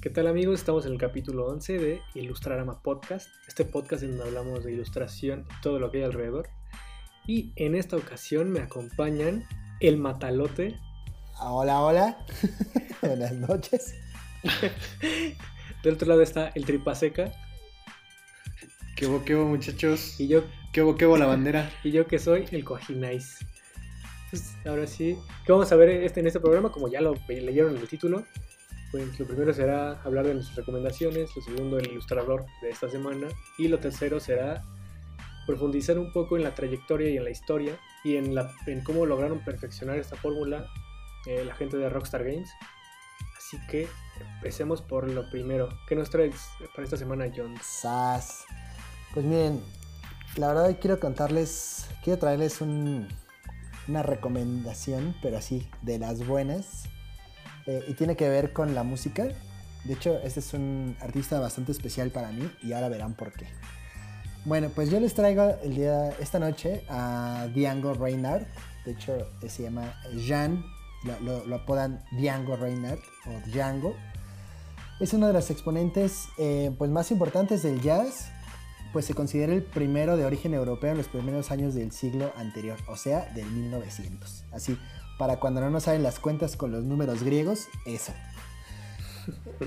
¿Qué tal amigos? Estamos en el capítulo 11 de Ilustrarama Podcast, este podcast en donde hablamos de ilustración y todo lo que hay alrededor. Y en esta ocasión me acompañan el Matalote. Hola, hola. Buenas noches. Del otro lado está el Tripaseca. ¿Qué bo, qué bo, muchachos? Y yo, ¿Qué bo, qué bo la bandera? y yo que soy el Cojinais. Pues ahora sí, ¿qué vamos a ver este, en este programa? Como ya lo leyeron en el título, pues lo primero será hablar de nuestras recomendaciones, lo segundo el ilustrador de esta semana y lo tercero será profundizar un poco en la trayectoria y en la historia y en, la, en cómo lograron perfeccionar esta fórmula eh, la gente de Rockstar Games. Así que empecemos por lo primero. ¿Qué nos traes para esta semana, John? Sas. Pues miren, la verdad quiero contarles, quiero traerles un- una recomendación, pero así, de las buenas. Eh, y tiene que ver con la música. De hecho, este es un artista bastante especial para mí y ahora verán por qué. Bueno, pues yo les traigo el día, esta noche a Django Reinhardt. De hecho, eh, se llama Jean, lo, lo- lo apodan Django Reinhardt o Django. Es uno de los exponentes eh, pues, más importantes del jazz, pues se considera el primero de origen europeo en los primeros años del siglo anterior, o sea, del 1900. Así, para cuando no nos saben las cuentas con los números griegos, eso.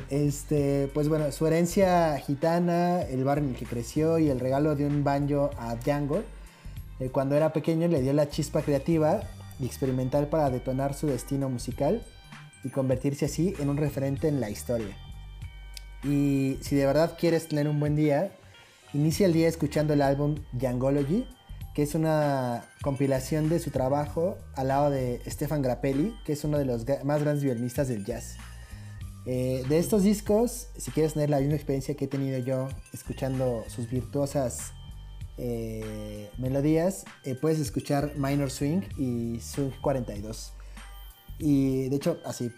Este, pues bueno, su herencia gitana, el bar en el que creció y el regalo de un banjo a Django, eh, cuando era pequeño le dio la chispa creativa y experimental para detonar su destino musical y convertirse así en un referente en la historia. Y si de verdad quieres tener un buen día, inicia el día escuchando el álbum Djangology, que es una compilación de su trabajo al lado de Stefan Grappelli, que es uno de los más grandes violinistas del jazz. Eh, de estos discos, si quieres tener la misma experiencia que he tenido yo escuchando sus virtuosas eh, melodías, eh, puedes escuchar Minor Swing y Swing 42. Y de hecho, así,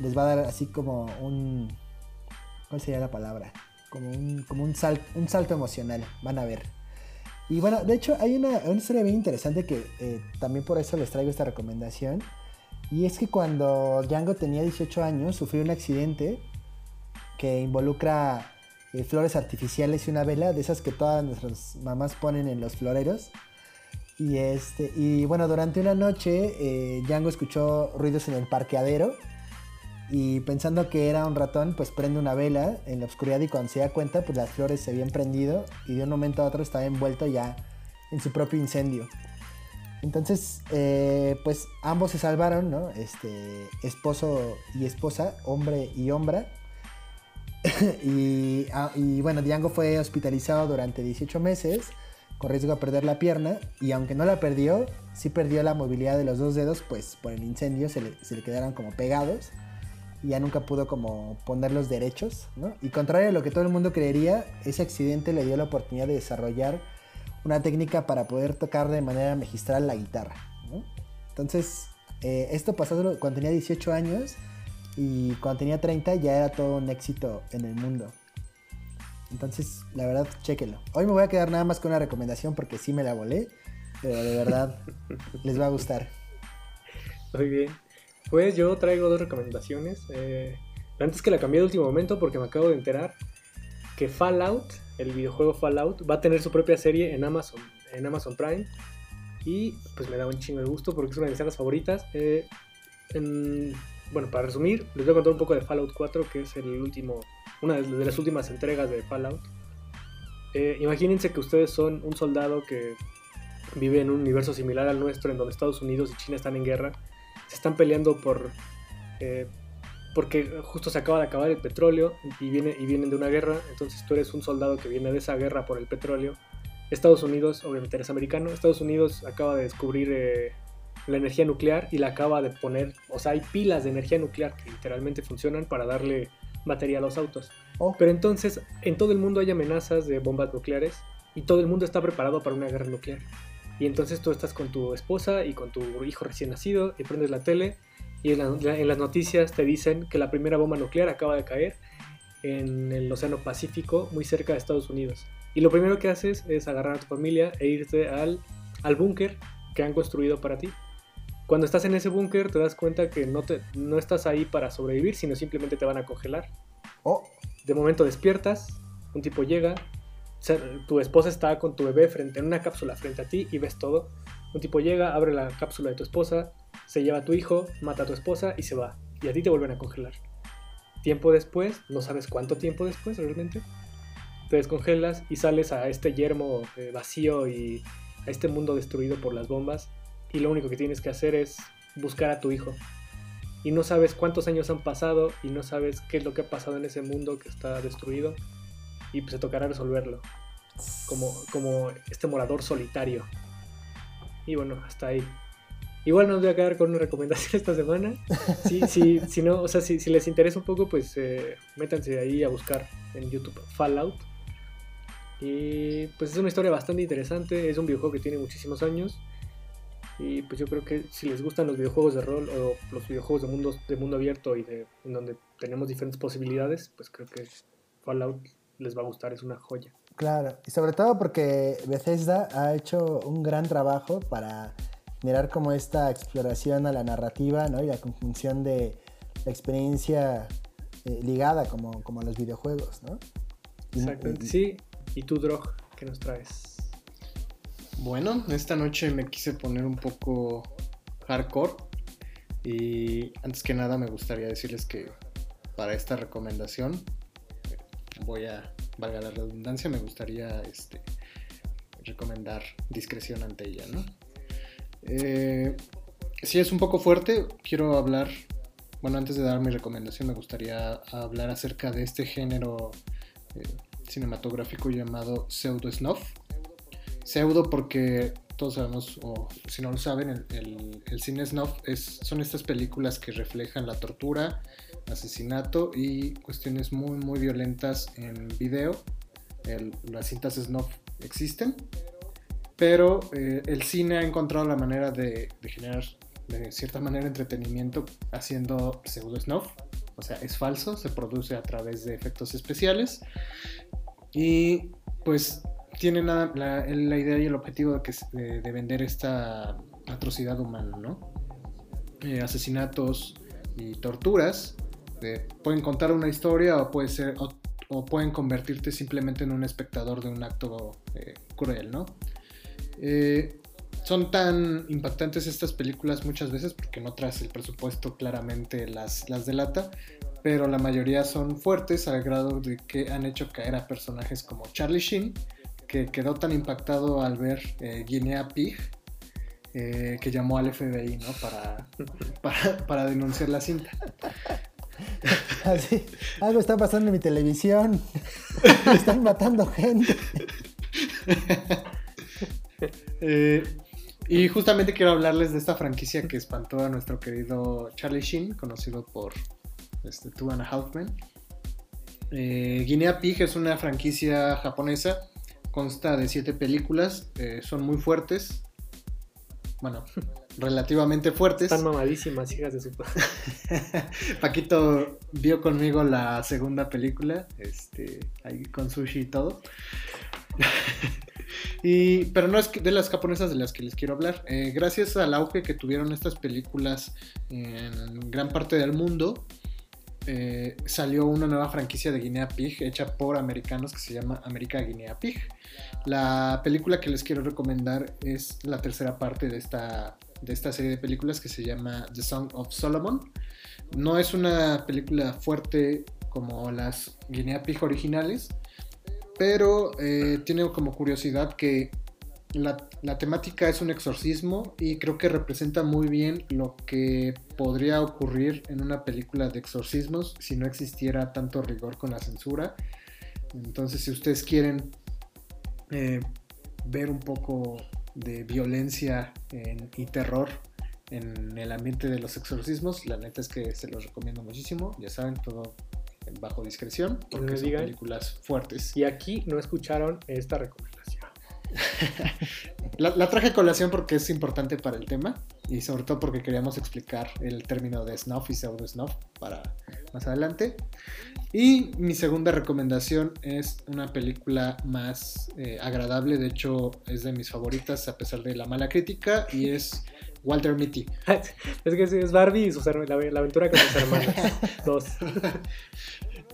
les va a dar así como un... ¿Cuál sería la palabra? Como un, como un, sal- un salto emocional, van a ver. Y bueno, de hecho hay una, una historia bien interesante que eh, también por eso les traigo esta recomendación. Y es que cuando Django tenía 18 años sufrió un accidente que involucra eh, flores artificiales y una vela, de esas que todas nuestras mamás ponen en los floreros. Y, este, y bueno, durante una noche eh, Django escuchó ruidos en el parqueadero y pensando que era un ratón, pues prende una vela en la oscuridad y cuando se da cuenta, pues las flores se habían prendido y de un momento a otro estaba envuelto ya en su propio incendio. Entonces, eh, pues ambos se salvaron, ¿no? Este, esposo y esposa, hombre y hombra. y, ah, y bueno, Django fue hospitalizado durante 18 meses con riesgo a perder la pierna y aunque no la perdió, sí perdió la movilidad de los dos dedos, pues por el incendio se le, se le quedaron como pegados y ya nunca pudo como ponerlos derechos, ¿no? Y contrario a lo que todo el mundo creería, ese accidente le dio la oportunidad de desarrollar una técnica para poder tocar de manera magistral la guitarra, ¿no? Entonces, eh, esto pasó cuando tenía 18 años y cuando tenía 30 ya era todo un éxito en el mundo. Entonces, la verdad, chéquenlo. Hoy me voy a quedar nada más con una recomendación porque sí me la volé, pero de verdad les va a gustar. Muy bien. Pues yo traigo dos recomendaciones. Eh, antes que la cambié de último momento porque me acabo de enterar que Fallout, el videojuego Fallout, va a tener su propia serie en Amazon, en Amazon Prime. Y pues me da un chingo de gusto porque es una de mis sagas favoritas. Eh, en- bueno, para resumir, les voy a contar un poco de Fallout 4, que es el último, una de de las últimas entregas de Fallout. Eh, imagínense que ustedes son un soldado que vive en un universo similar al nuestro, en donde Estados Unidos y China están en guerra. Se están peleando por... eh, porque justo se acaba de acabar el petróleo y, viene, y vienen de una guerra, entonces tú eres un soldado que viene de esa guerra por el petróleo. Estados Unidos, obviamente eres americano, Estados Unidos acaba de descubrir eh, la energía nuclear y la acaba de poner, o sea, hay pilas de energía nuclear que literalmente funcionan para darle batería a los autos. Oh, Pero entonces en todo el mundo hay amenazas de bombas nucleares y todo el mundo está preparado para una guerra nuclear. Y entonces tú estás con tu esposa y con tu hijo recién nacido y prendes la tele y en, la- en las noticias te dicen que la primera bomba nuclear acaba de caer en el Océano Pacífico muy cerca de Estados Unidos. Y lo primero que haces es agarrar a tu familia e irte al, al búnker que han construido para ti. Cuando estás en ese búnker te das cuenta que no, te, no estás ahí para sobrevivir, sino simplemente te van a congelar. Oh, De momento despiertas, un tipo llega, tu esposa está con tu bebé frente en una cápsula frente a ti y ves todo. Un tipo llega, abre la cápsula de tu esposa, se lleva a tu hijo, mata a tu esposa y se va. Y a ti te vuelven a congelar. Tiempo después, no sabes cuánto tiempo después realmente, te descongelas y sales a este yermo eh, vacío y a este mundo destruido por las bombas. Y lo único que tienes que hacer es buscar a tu hijo. Y no sabes cuántos años han pasado y no sabes qué es lo que ha pasado en ese mundo que está destruido. Y pues te tocará resolverlo. Como, como este morador solitario. Y bueno, hasta ahí. Igual nos voy a quedar con una recomendación esta semana. Si no, o sea, si, si les interesa un poco, pues eh, métanse ahí a buscar en YouTube Fallout. Y pues es una historia bastante interesante. Es un videojuego que tiene muchísimos años. Y pues yo creo que si les gustan los videojuegos de rol o los videojuegos de mundo, de mundo abierto y de, en donde tenemos diferentes posibilidades, pues creo que Fallout les va a gustar, es una joya. claro. Y sobre todo porque Bethesda ha hecho un gran trabajo para mirar como esta exploración a la narrativa, ¿no? Y la conjunción de la experiencia eh, ligada como, como a los videojuegos, ¿no? Exactamente, y- sí. ¿Y tú, Drog, qué nos traes? Bueno, esta noche me quise poner un poco hardcore. Y antes que nada me gustaría decirles que para esta recomendación voy a, valga la redundancia, me gustaría este, recomendar discreción ante ella, ¿no? Eh, si es un poco fuerte, quiero hablar, bueno, antes de dar mi recomendación me gustaría hablar acerca de este género eh, cinematográfico llamado pseudo snuff. Pseudo porque todos sabemos, o si no lo saben, el, el- cine snuff es, son estas películas que reflejan la tortura, asesinato y cuestiones muy muy violentas en video. El- las cintas snuff existen, pero eh, el cine ha encontrado la manera de, de generar de cierta manera entretenimiento haciendo pseudo snuff. O sea, es falso, se produce a través de efectos especiales y pues tiene la, la- idea y el objetivo de, que, de, de vender esta atrocidad humana, ¿no? Eh, asesinatos y torturas. pueden contar una historia o puede ser o pueden convertirte simplemente en un espectador de un acto eh, cruel, ¿no? Eh, son tan impactantes estas películas muchas veces porque en otras el presupuesto claramente las, las delata, pero la mayoría son fuertes al grado de que han hecho caer a personajes como Charlie Sheen, que quedó tan impactado al ver eh, Guinea Pig, eh, que llamó al FBI ¿no? para, para, para denunciar la cinta. Así, algo está pasando en mi televisión. Están matando gente. Eh, y justamente quiero hablarles de esta franquicia que espantó a nuestro querido Charlie Sheen, conocido por este, Two and a Half Men. Eh, Guinea Pig es una franquicia japonesa, consta de siete películas, eh, son muy fuertes, bueno, relativamente fuertes. Están mamadísimas, hijas de su... Paquito vio conmigo la segunda película, este, ahí con sushi y todo. y, pero no es que- de las japonesas de las que les quiero hablar. Eh, gracias al auge que tuvieron estas películas en gran parte del mundo, eh, salió una nueva franquicia de Guinea Pig hecha por americanos que se llama América Guinea Pig. La película que les quiero recomendar es la tercera parte de esta, de esta serie de películas que se llama The Song of Solomon. No es una película fuerte como las Guinea Pig originales, pero eh, tiene como curiosidad que la, la temática es un exorcismo y creo que representa muy bien lo que podría ocurrir en una película de exorcismos si no existiera tanto rigor con la censura. Entonces, si ustedes quieren eh, ver un poco de violencia en- y terror en el ambiente de los exorcismos, la neta es que se los recomiendo muchísimo. Ya saben, todo bajo discreción, porque son digan. películas fuertes. Y aquí no escucharon esta recomendación. La, la traje a colación porque es importante para el tema y sobre todo porque queríamos explicar el término de snuff y pseudo snuff para más adelante. Y mi segunda recomendación es una película más eh, agradable, de hecho es de mis favoritas a pesar de la mala crítica y es Walter Mitty. es que sí, es Barbie y sus la, la aventura con sus hermanos. Dos.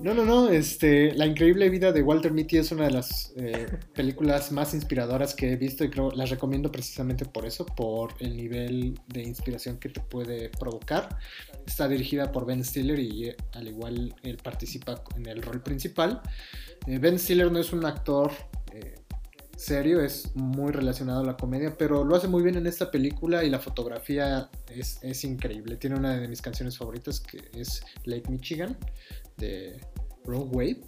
No, no, no. Este, La increíble vida de Walter Mitty es una de las eh, películas más inspiradoras que he visto y creo las recomiendo precisamente por eso, por el nivel de inspiración que te puede provocar. Está dirigida por Ben Stiller y eh, al igual él participa en el rol principal. Eh, ben Stiller no es un actor serio, es muy relacionado a la comedia, pero lo hace muy bien en esta película y la fotografía es, es increíble. Tiene una de mis canciones favoritas que es Lake Michigan de Rogue Wave.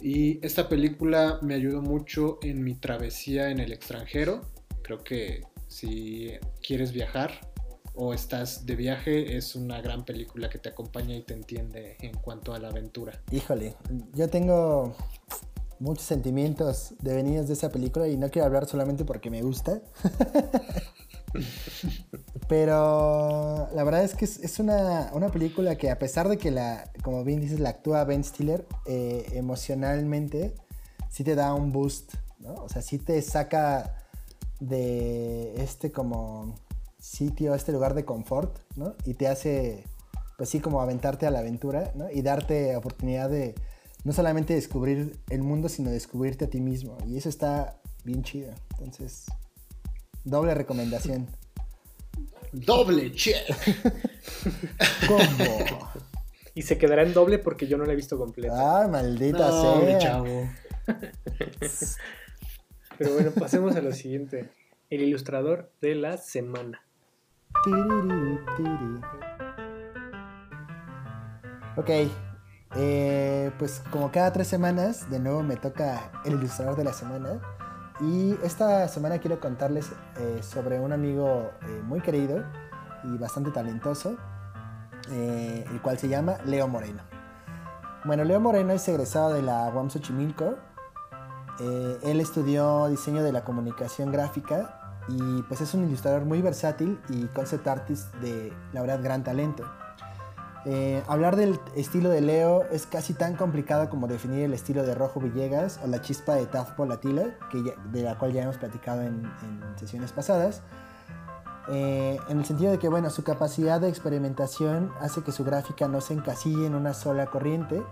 Y esta película me ayudó mucho en mi travesía en el extranjero. Creo que si quieres viajar o estás de viaje, es una gran película que te acompaña y te entiende en cuanto a la aventura. Híjole, yo tengo muchos sentimientos devenidos de esa película y no quiero hablar solamente porque me gusta. Pero la verdad es que es, una, película que a pesar de que la, como bien dices, la actúa Ben Stiller, eh, emocionalmente sí te da un boost, ¿no? O sea, sí te saca de este como sitio, este lugar de confort, ¿no? Y te hace, pues sí, como aventarte a la aventura, ¿no? Y darte oportunidad de no solamente descubrir el mundo, sino descubrirte a ti mismo. Y eso está bien chido. Entonces, doble recomendación. Doble che. ¿Cómo? Y se quedará en doble porque yo no la he visto completa. Ah, maldita sea. chavo. Pero bueno, pasemos a lo siguiente. El ilustrador de la semana. Ok, eh, pues como cada tres semanas, de nuevo me toca el ilustrador de la semana. Y esta semana quiero contarles eh, sobre un amigo eh, muy querido y bastante talentoso, el cual se llama Leo Moreno. Bueno, Leo Moreno es egresado de la UAM Xochimilco. él estudió diseño de la comunicación gráfica y pues es un ilustrador muy versátil y concept artist de la verdad gran talento. Eh, hablar del estilo de Leo es casi tan complicado como definir el estilo de Rojo Villegas o la chispa de Tafpo Latila, que de la cual ya hemos platicado en, sesiones pasadas. Eh, en el sentido de que, bueno, su capacidad de experimentación hace que su gráfica no se encasille en una sola corriente,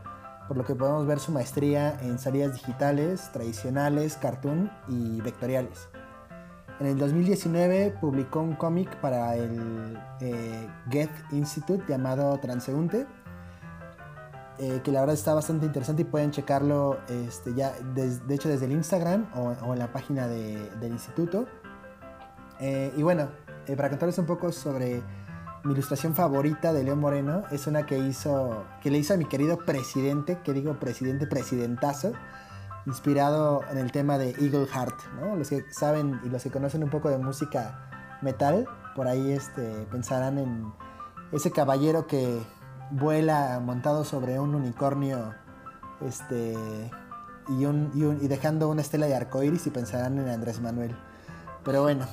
por lo que podemos ver su maestría en salidas digitales, tradicionales, cartoon y vectoriales. En el 2019 publicó un cómic para el eh, Get Institute llamado Transeúnte, eh, que la verdad está bastante interesante y pueden checarlo este, ya, de hecho desde el Instagram o, en la página del instituto. Eh, y bueno, para contarles un poco sobre mi ilustración favorita de León Moreno, es una que hizo, que le hizo a mi querido presidente, que digo presidente, presidentazo, inspirado en el tema de Eagle Heart, ¿no? Los que saben y los que conocen un poco de música metal, por ahí este, pensarán en ese caballero que vuela montado sobre un unicornio este, y, y, dejando una estela de arcoiris y pensarán en Andrés Manuel. Pero bueno,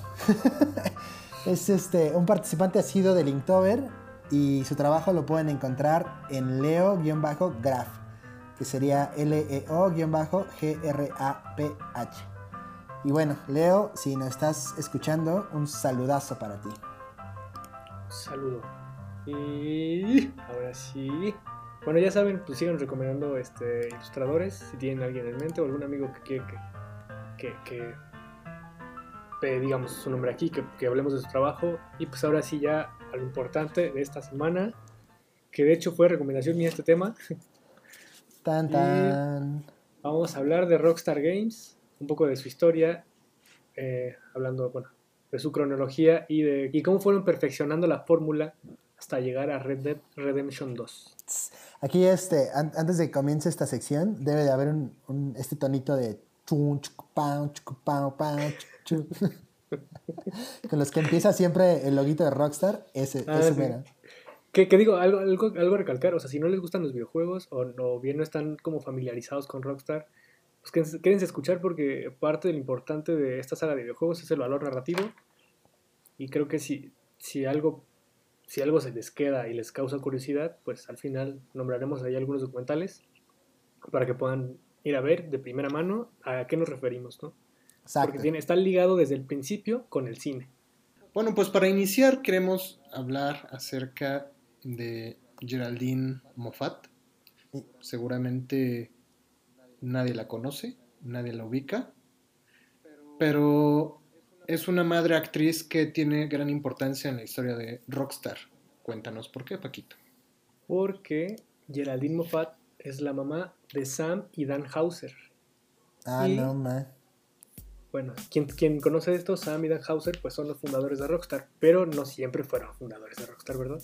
es este, un participante ha sido de Linktober y su trabajo lo pueden encontrar en leo-graph que sería L-E-O-G-R-A-P-H. Y bueno, Leo, si nos estás escuchando, un saludazo para ti. Saludo. Y ahora sí. Bueno, ya saben, pues sigan recomendando este, ilustradores, si tienen alguien en mente o algún amigo que quiere que, que, digamos su nombre aquí, que, que hablemos de su trabajo. Y pues ahora sí ya a lo importante de esta semana, que de hecho fue recomendación mía este tema, vamos a hablar de Rockstar Games, un poco de su historia, eh, hablando bueno, de su cronología y de y cómo fueron perfeccionando la fórmula hasta llegar a Red Dead Redemption 2. Aquí, este, antes de que comience esta sección, debe de haber un, este tonito de con los que empieza siempre el loguito de Rockstar, ese, ah, ese que, digo, algo, algo, algo recalcar, o sea, si no les gustan los videojuegos o, bien no están como familiarizados con Rockstar, pues quédense, a escuchar porque parte de lo importante de esta saga de videojuegos es el valor narrativo y creo que si, si, algo, si algo se les queda y les causa curiosidad, pues al final nombraremos ahí algunos documentales para que puedan ir a ver de primera mano a qué nos referimos, ¿no? Exacto. Porque tiene, está ligado desde el principio con el cine. Bueno, pues para iniciar queremos hablar acerca de Geraldine Moffat. seguramente nadie la conoce, nadie la ubica, pero es una madre actriz que tiene gran importancia en la historia de Rockstar. Cuéntanos por qué, Paquito. Porque Geraldine Moffat es la mamá de Sam y Dan Hauser. Ah, Y- no, man. Bueno, quien, quien conoce esto, Sam y Dan Hauser, pues son los fundadores de Rockstar, pero no siempre fueron fundadores de Rockstar, ¿verdad?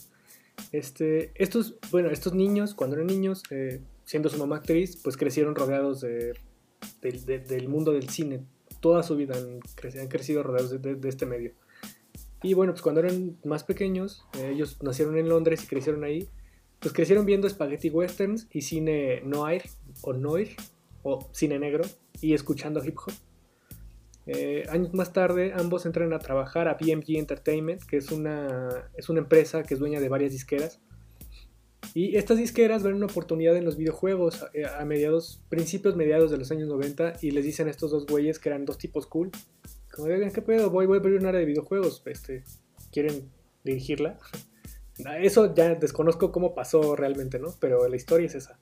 Este, estos, bueno, estos niños, cuando eran niños, eh, siendo su mamá actriz, pues crecieron rodeados de, del- de- del mundo del cine. Toda su vida han, creci- han crecido rodeados de, de- de este medio. Y bueno, pues cuando eran más pequeños, eh, ellos nacieron en Londres y crecieron ahí, pues crecieron viendo spaghetti westerns y cine noir o noir o cine negro y escuchando hip hop. Eh, años más tarde, ambos entran a trabajar a BMG Entertainment, que es una, es una empresa que es dueña de varias disqueras. Y estas disqueras ven una oportunidad en los videojuegos eh, a mediados, principios, mediados de los años 90 y les dicen a estos dos güeyes que eran dos tipos cool. Como, "Oigan, ¿qué pedo? Voy, voy a abrir un área de videojuegos. Este, ¿Quieren dirigirla? Eso ya desconozco cómo pasó realmente, ¿no? Pero la historia es esa.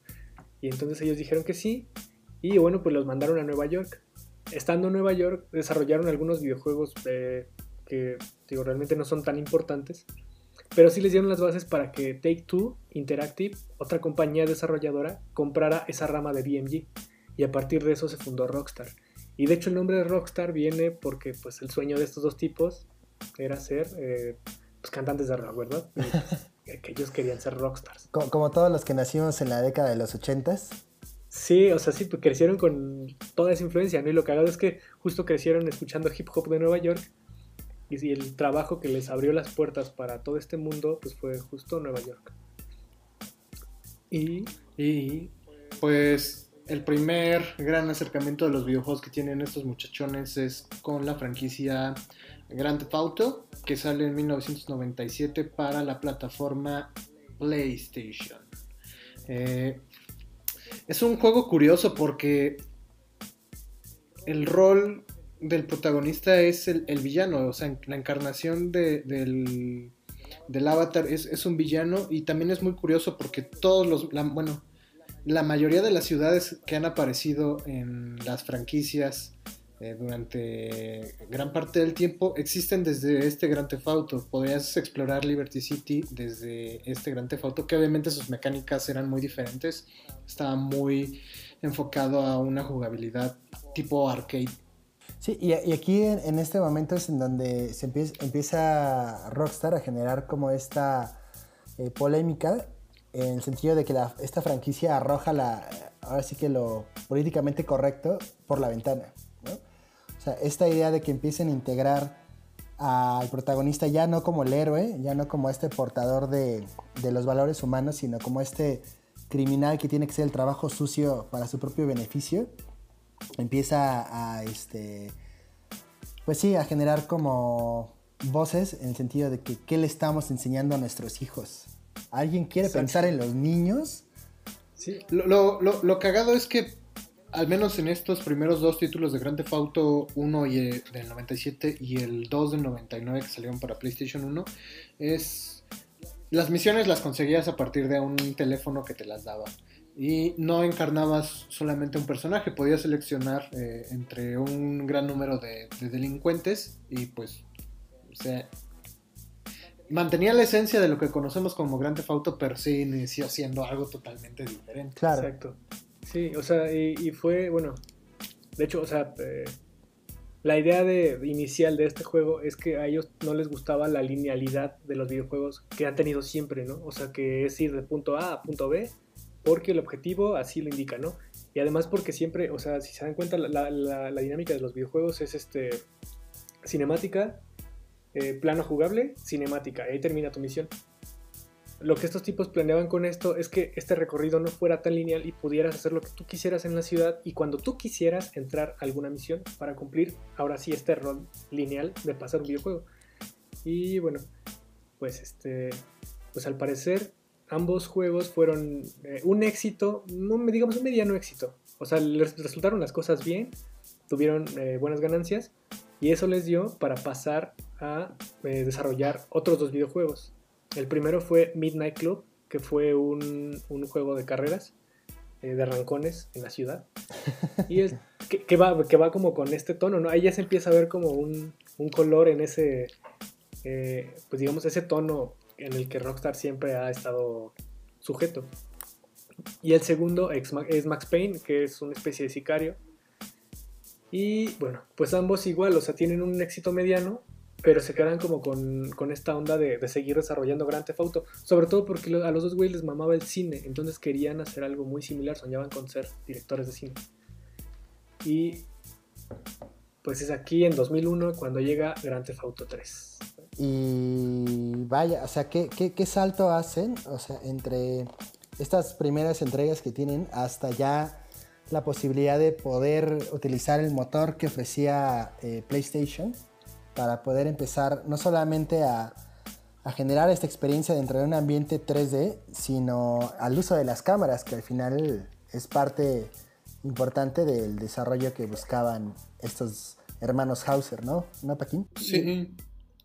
Y entonces ellos dijeron que sí. Y bueno, pues los mandaron a Nueva York estando en Nueva York, desarrollaron algunos videojuegos eh, que digo, realmente no son tan importantes, pero sí les dieron las bases para que Take Two Interactive, otra compañía desarrolladora, comprara esa rama de BMG. Y a partir de eso se fundó Rockstar. Y de hecho el nombre de Rockstar viene porque pues, el sueño de estos dos tipos era ser eh, pues, cantantes de rock, ¿verdad? Y, pues, que ellos querían ser rockstars. Co- Como, todos los que nacimos en la década de los ochentas. Sí, o sea, sí, pues crecieron con toda esa influencia, ¿no? Y lo cagado es que justo crecieron escuchando hip hop de Nueva York y, el trabajo que les abrió las puertas para todo este mundo, pues fue justo Nueva York. Y Y pues el primer gran acercamiento de los videojuegos que tienen estos muchachones es con la franquicia Grand Theft Auto, que sale en 1997 para la plataforma PlayStation. Eh, es un juego curioso porque el rol del protagonista es el, villano, o sea, la encarnación de- del, del avatar es, es un villano y también es muy curioso porque todos los, bueno, la mayoría de las ciudades que han aparecido en las franquicias eh, durante gran parte del tiempo existen desde este Gran Theft Auto. Podrías explorar Liberty City desde este Gran Theft Auto, que obviamente sus mecánicas eran muy diferentes. Estaba muy enfocado a una jugabilidad tipo arcade. Sí, y, aquí en, este momento es en donde se empieza, Rockstar a generar como esta eh, polémica en el sentido de que esta franquicia arroja la, ahora sí que lo políticamente correcto por la ventana. O sea, esta idea de que empiecen a integrar al protagonista ya no como el héroe, ya no como este portador de, de los valores humanos, sino como este criminal que tiene que hacer el trabajo sucio para su propio beneficio empieza a este pues sí a generar como voces en el sentido de que qué le estamos enseñando a nuestros hijos alguien quiere Exacto. pensar en los niños sí, Lo, lo- lo- lo cagado es que, al menos en estos primeros dos títulos de Grand Theft Auto 1 y, eh, del 97 y el 2 del 99 que salieron para PlayStation 1, es... Las misiones las conseguías a partir de un teléfono que te las daba. Y no encarnabas solamente un personaje, podías seleccionar eh, entre un gran número de, de delincuentes y pues, o sea, mantenía la esencia de lo que conocemos como Grand Theft Auto, pero sí inició siendo algo totalmente diferente. claro exacto. Sí, o sea, y, fue, bueno, de hecho, o sea, eh, la idea de, inicial de este juego es que a ellos no les gustaba la linealidad de los videojuegos que han tenido siempre, ¿no? O sea, que es ir de punto A a punto B porque el objetivo así lo indica, ¿no? Y además porque siempre, o sea, si se dan cuenta, la, la- la dinámica de los videojuegos es este cinemática, eh, plano jugable, cinemática, y ahí termina tu misión. Lo que estos tipos planeaban con esto es que este recorrido no fuera tan lineal y pudieras hacer lo que tú quisieras en la ciudad y cuando tú quisieras entrar a alguna misión para cumplir ahora sí este rol lineal de pasar un videojuego. Y bueno, pues este, pues al parecer ambos juegos fueron eh, un éxito, me digamos un mediano éxito. O sea, les resultaron las cosas bien, tuvieron eh, buenas ganancias y eso les dio para pasar a eh, desarrollar otros dos videojuegos. El primero fue Midnight Club, que fue un, un juego de carreras. eh, de rancones en la ciudad. Y es que, va, que va como con este tono, ¿no? Ahí ya se empieza a ver como un, un color en ese, eh, pues digamos, ese tono en el que Rockstar siempre ha estado sujeto. Y el segundo es Max Payne, que es una especie de sicario. Y bueno, pues ambos igual, o sea, tienen un éxito mediano, pero se quedan como con, esta onda de, seguir desarrollando Grand Theft Auto. Sobre todo porque a los dos güeyes les mamaba el cine, entonces querían hacer algo muy similar, soñaban con ser directores de cine. Y pues es aquí en 2001 cuando llega Grand Theft Auto 3. Y vaya, o sea, ¿qué, qué salto hacen? O sea, entre estas primeras entregas que tienen hasta ya la posibilidad de poder utilizar el motor que ofrecía eh, PlayStation para poder empezar no solamente a, generar esta experiencia dentro de un ambiente 3D, sino al uso de las cámaras, que al final es parte importante del desarrollo que buscaban estos hermanos Hauser, ¿no? ¿No, Paquín? Sí.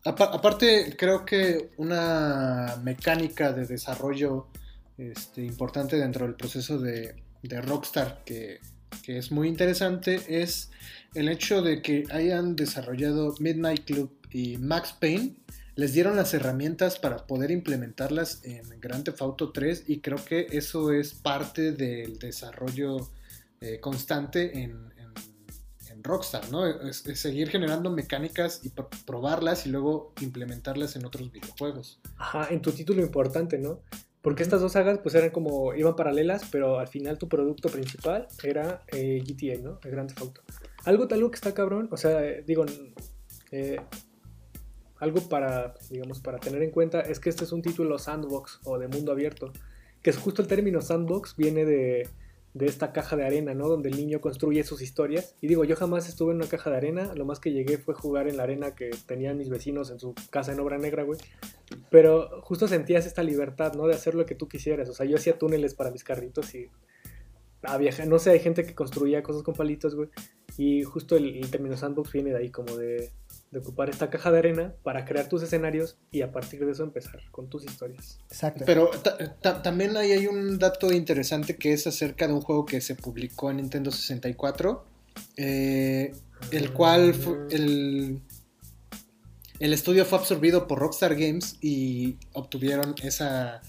aparte, creo que una mecánica de desarrollo este, importante dentro del proceso de, Rockstar que, es muy interesante es el hecho de que hayan desarrollado Midnight Club y Max Payne. Les dieron las herramientas para poder implementarlas en Grand Theft Auto 3 y creo que eso es parte del desarrollo eh, constante en, Rockstar, ¿no? Es, seguir generando mecánicas y probarlas y luego implementarlas en otros videojuegos. Ajá, en tu título importante, ¿no? Porque estas dos sagas pues eran como, iban paralelas, pero al final tu producto principal era eh, GTA, ¿no? El Grand Theft Auto. Algo, algo que está cabrón, o sea, eh, digo, eh, algo para, digamos, para tener en cuenta es que este es un título sandbox o de mundo abierto, que es justo el término sandbox viene de, de esta caja de arena, ¿no? Donde el niño construye sus historias. Y digo, yo jamás estuve en una caja de arena, lo más que llegué fue jugar en la arena que tenían mis vecinos en su casa en obra negra, güey. Pero justo sentías esta libertad, ¿no? De hacer lo que tú quisieras. O sea, yo hacía túneles para mis carritos y había, no sé, hay gente que construía cosas con palitos, güey. Y justo el, el término sandbox viene de ahí, como de de ocupar esta caja de arena para crear tus escenarios y a partir de eso empezar con tus historias. Exacto. Pero también ahí hay un dato interesante que es acerca de un juego que se publicó en Nintendo 64, eh, el cual el, el estudio fue absorbido por Rockstar Games y obtuvieron esa,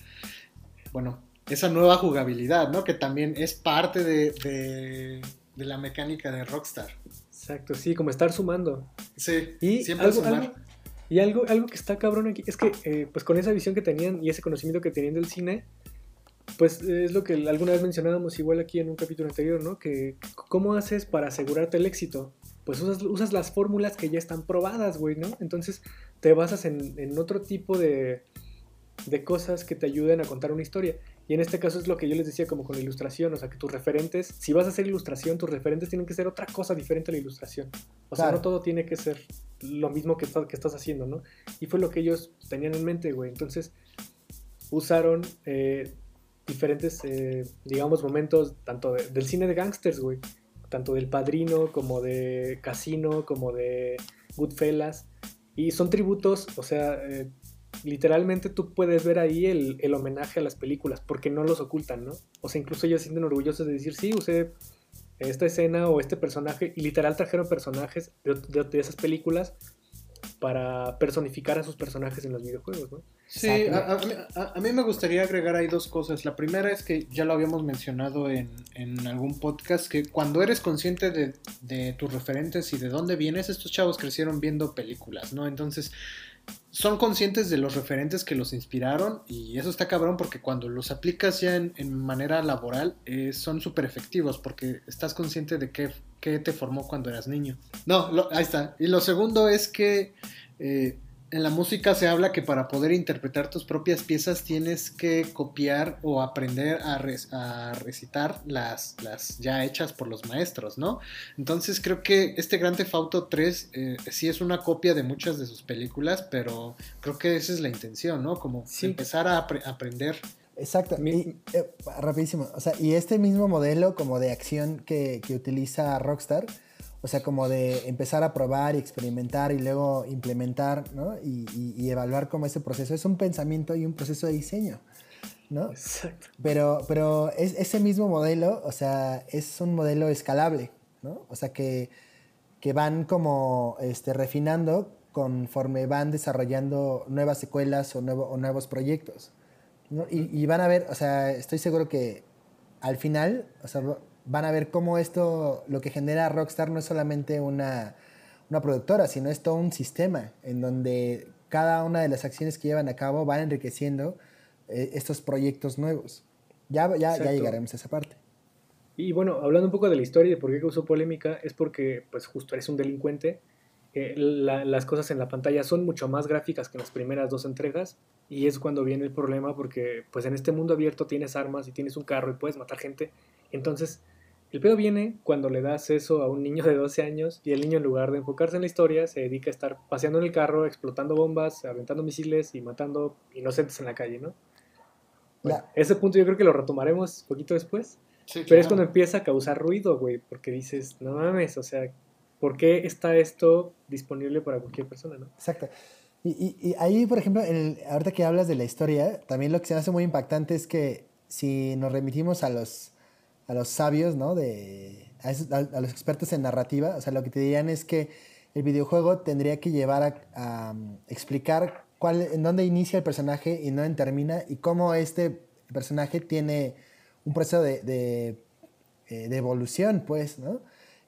bueno, esa nueva jugabilidad, ¿no? Que también es parte de, de la mecánica de Rockstar. Exacto, sí, como estar sumando. Sí, y siempre algo, sumar. y algo, algo que está cabrón aquí es que, eh, pues con esa visión que tenían y ese conocimiento que tenían del cine, pues es lo que alguna vez mencionábamos igual aquí en un capítulo anterior, ¿no? Que cómo haces para asegurarte el éxito. Pues usas, usas las fórmulas que ya están probadas, güey, ¿no? Entonces te basas en, en otro tipo de, de cosas que te ayuden a contar una historia. Y en este caso es lo que yo les decía como con la ilustración, o sea, que tus referentes, si vas a hacer ilustración, tus referentes tienen que ser otra cosa diferente a la ilustración. O sea, no todo tiene que ser lo mismo que, que estás haciendo, ¿no? Y fue lo que ellos tenían en mente, güey. Entonces, usaron eh, diferentes, eh, digamos, momentos, tanto del cine de gangsters, güey, tanto del Padrino, como de Casino, como de Goodfellas. Y son tributos, o sea, eh, literalmente tú puedes ver ahí el, homenaje a las películas, porque no los ocultan, ¿no? O sea, incluso ellos se sienten orgullosos de decir, sí, usé esta escena o este personaje, y literal trajeron personajes de, esas películas para personificar a sus personajes en los videojuegos, ¿no? Sí, a, mí, me gustaría agregar ahí dos cosas. La primera es que ya lo habíamos mencionado en, algún podcast, que cuando eres consciente de, de, tus referentes y de dónde vienes, estos chavos crecieron viendo películas, ¿no? Entonces, son conscientes de los referentes que los inspiraron y eso está cabrón porque cuando los aplicas ya en, manera laboral eh, son súper efectivos porque estás consciente de qué, te formó cuando eras niño. No, ahí está. Y lo segundo es que eh, en la música se habla que para poder interpretar tus propias piezas tienes que copiar o aprender a, recitar las, las, ya hechas por los maestros, ¿no? Entonces creo que este Grand Theft Auto 3 eh, sí es una copia de muchas de sus películas, pero creo que esa es la intención, ¿no? Como empezar a aprender. Exacto. Y, eh, rapidísimo. O sea, y este mismo modelo como de acción que, que utiliza Rockstar o sea, como de empezar a probar y experimentar y luego implementar, ¿no? Y, evaluar como ese proceso. Es un pensamiento y un proceso de diseño. ¿no? Exacto. Pero, pero es, ese mismo modelo, o sea, es un modelo escalable, ¿no? O sea, que, que van como este, refinando conforme van desarrollando nuevas secuelas o, nuevo, o nuevos proyectos. ¿no? Y, y, van a ver, o sea, estoy seguro que al final, o sea, van a ver cómo esto, lo que genera Rockstar no es solamente una, una productora, sino es todo un sistema en donde cada una de las acciones que llevan a cabo van enriqueciendo eh, estos proyectos nuevos. Ya, ya, ya, llegaremos a esa parte. Y bueno, hablando un poco de la historia y de por qué causó polémica, es porque pues justo eres un delincuente, eh, la, las cosas en la pantalla son mucho más gráficas que en las primeras dos entregas y es cuando viene el problema porque pues en este mundo abierto tienes armas y tienes un carro y puedes matar gente, entonces el pedo viene cuando le das eso a un niño de 12 años y el niño en lugar de enfocarse en la historia se dedica a estar paseando en el carro, explotando bombas, aventando misiles y matando inocentes en la calle, ¿no? Bueno, ese punto yo creo que lo retomaremos un poquito después. Sí, pero claro. es cuando empieza a causar ruido, güey, porque dices, no mames, o sea, ¿por qué está esto disponible para cualquier persona, no? Exacto. Y, y, y ahí, por ejemplo, el, ahorita que hablas de la historia, también lo que se me hace muy impactante es que si nos remitimos a los a los sabios, ¿no? De, a, esos, a, a, los expertos en narrativa, o sea, lo que te dirían es que el videojuego tendría que llevar a, a um, explicar cuál, en dónde inicia el personaje y dónde termina y cómo este personaje tiene un proceso de, de, eh, de evolución, pues, ¿no?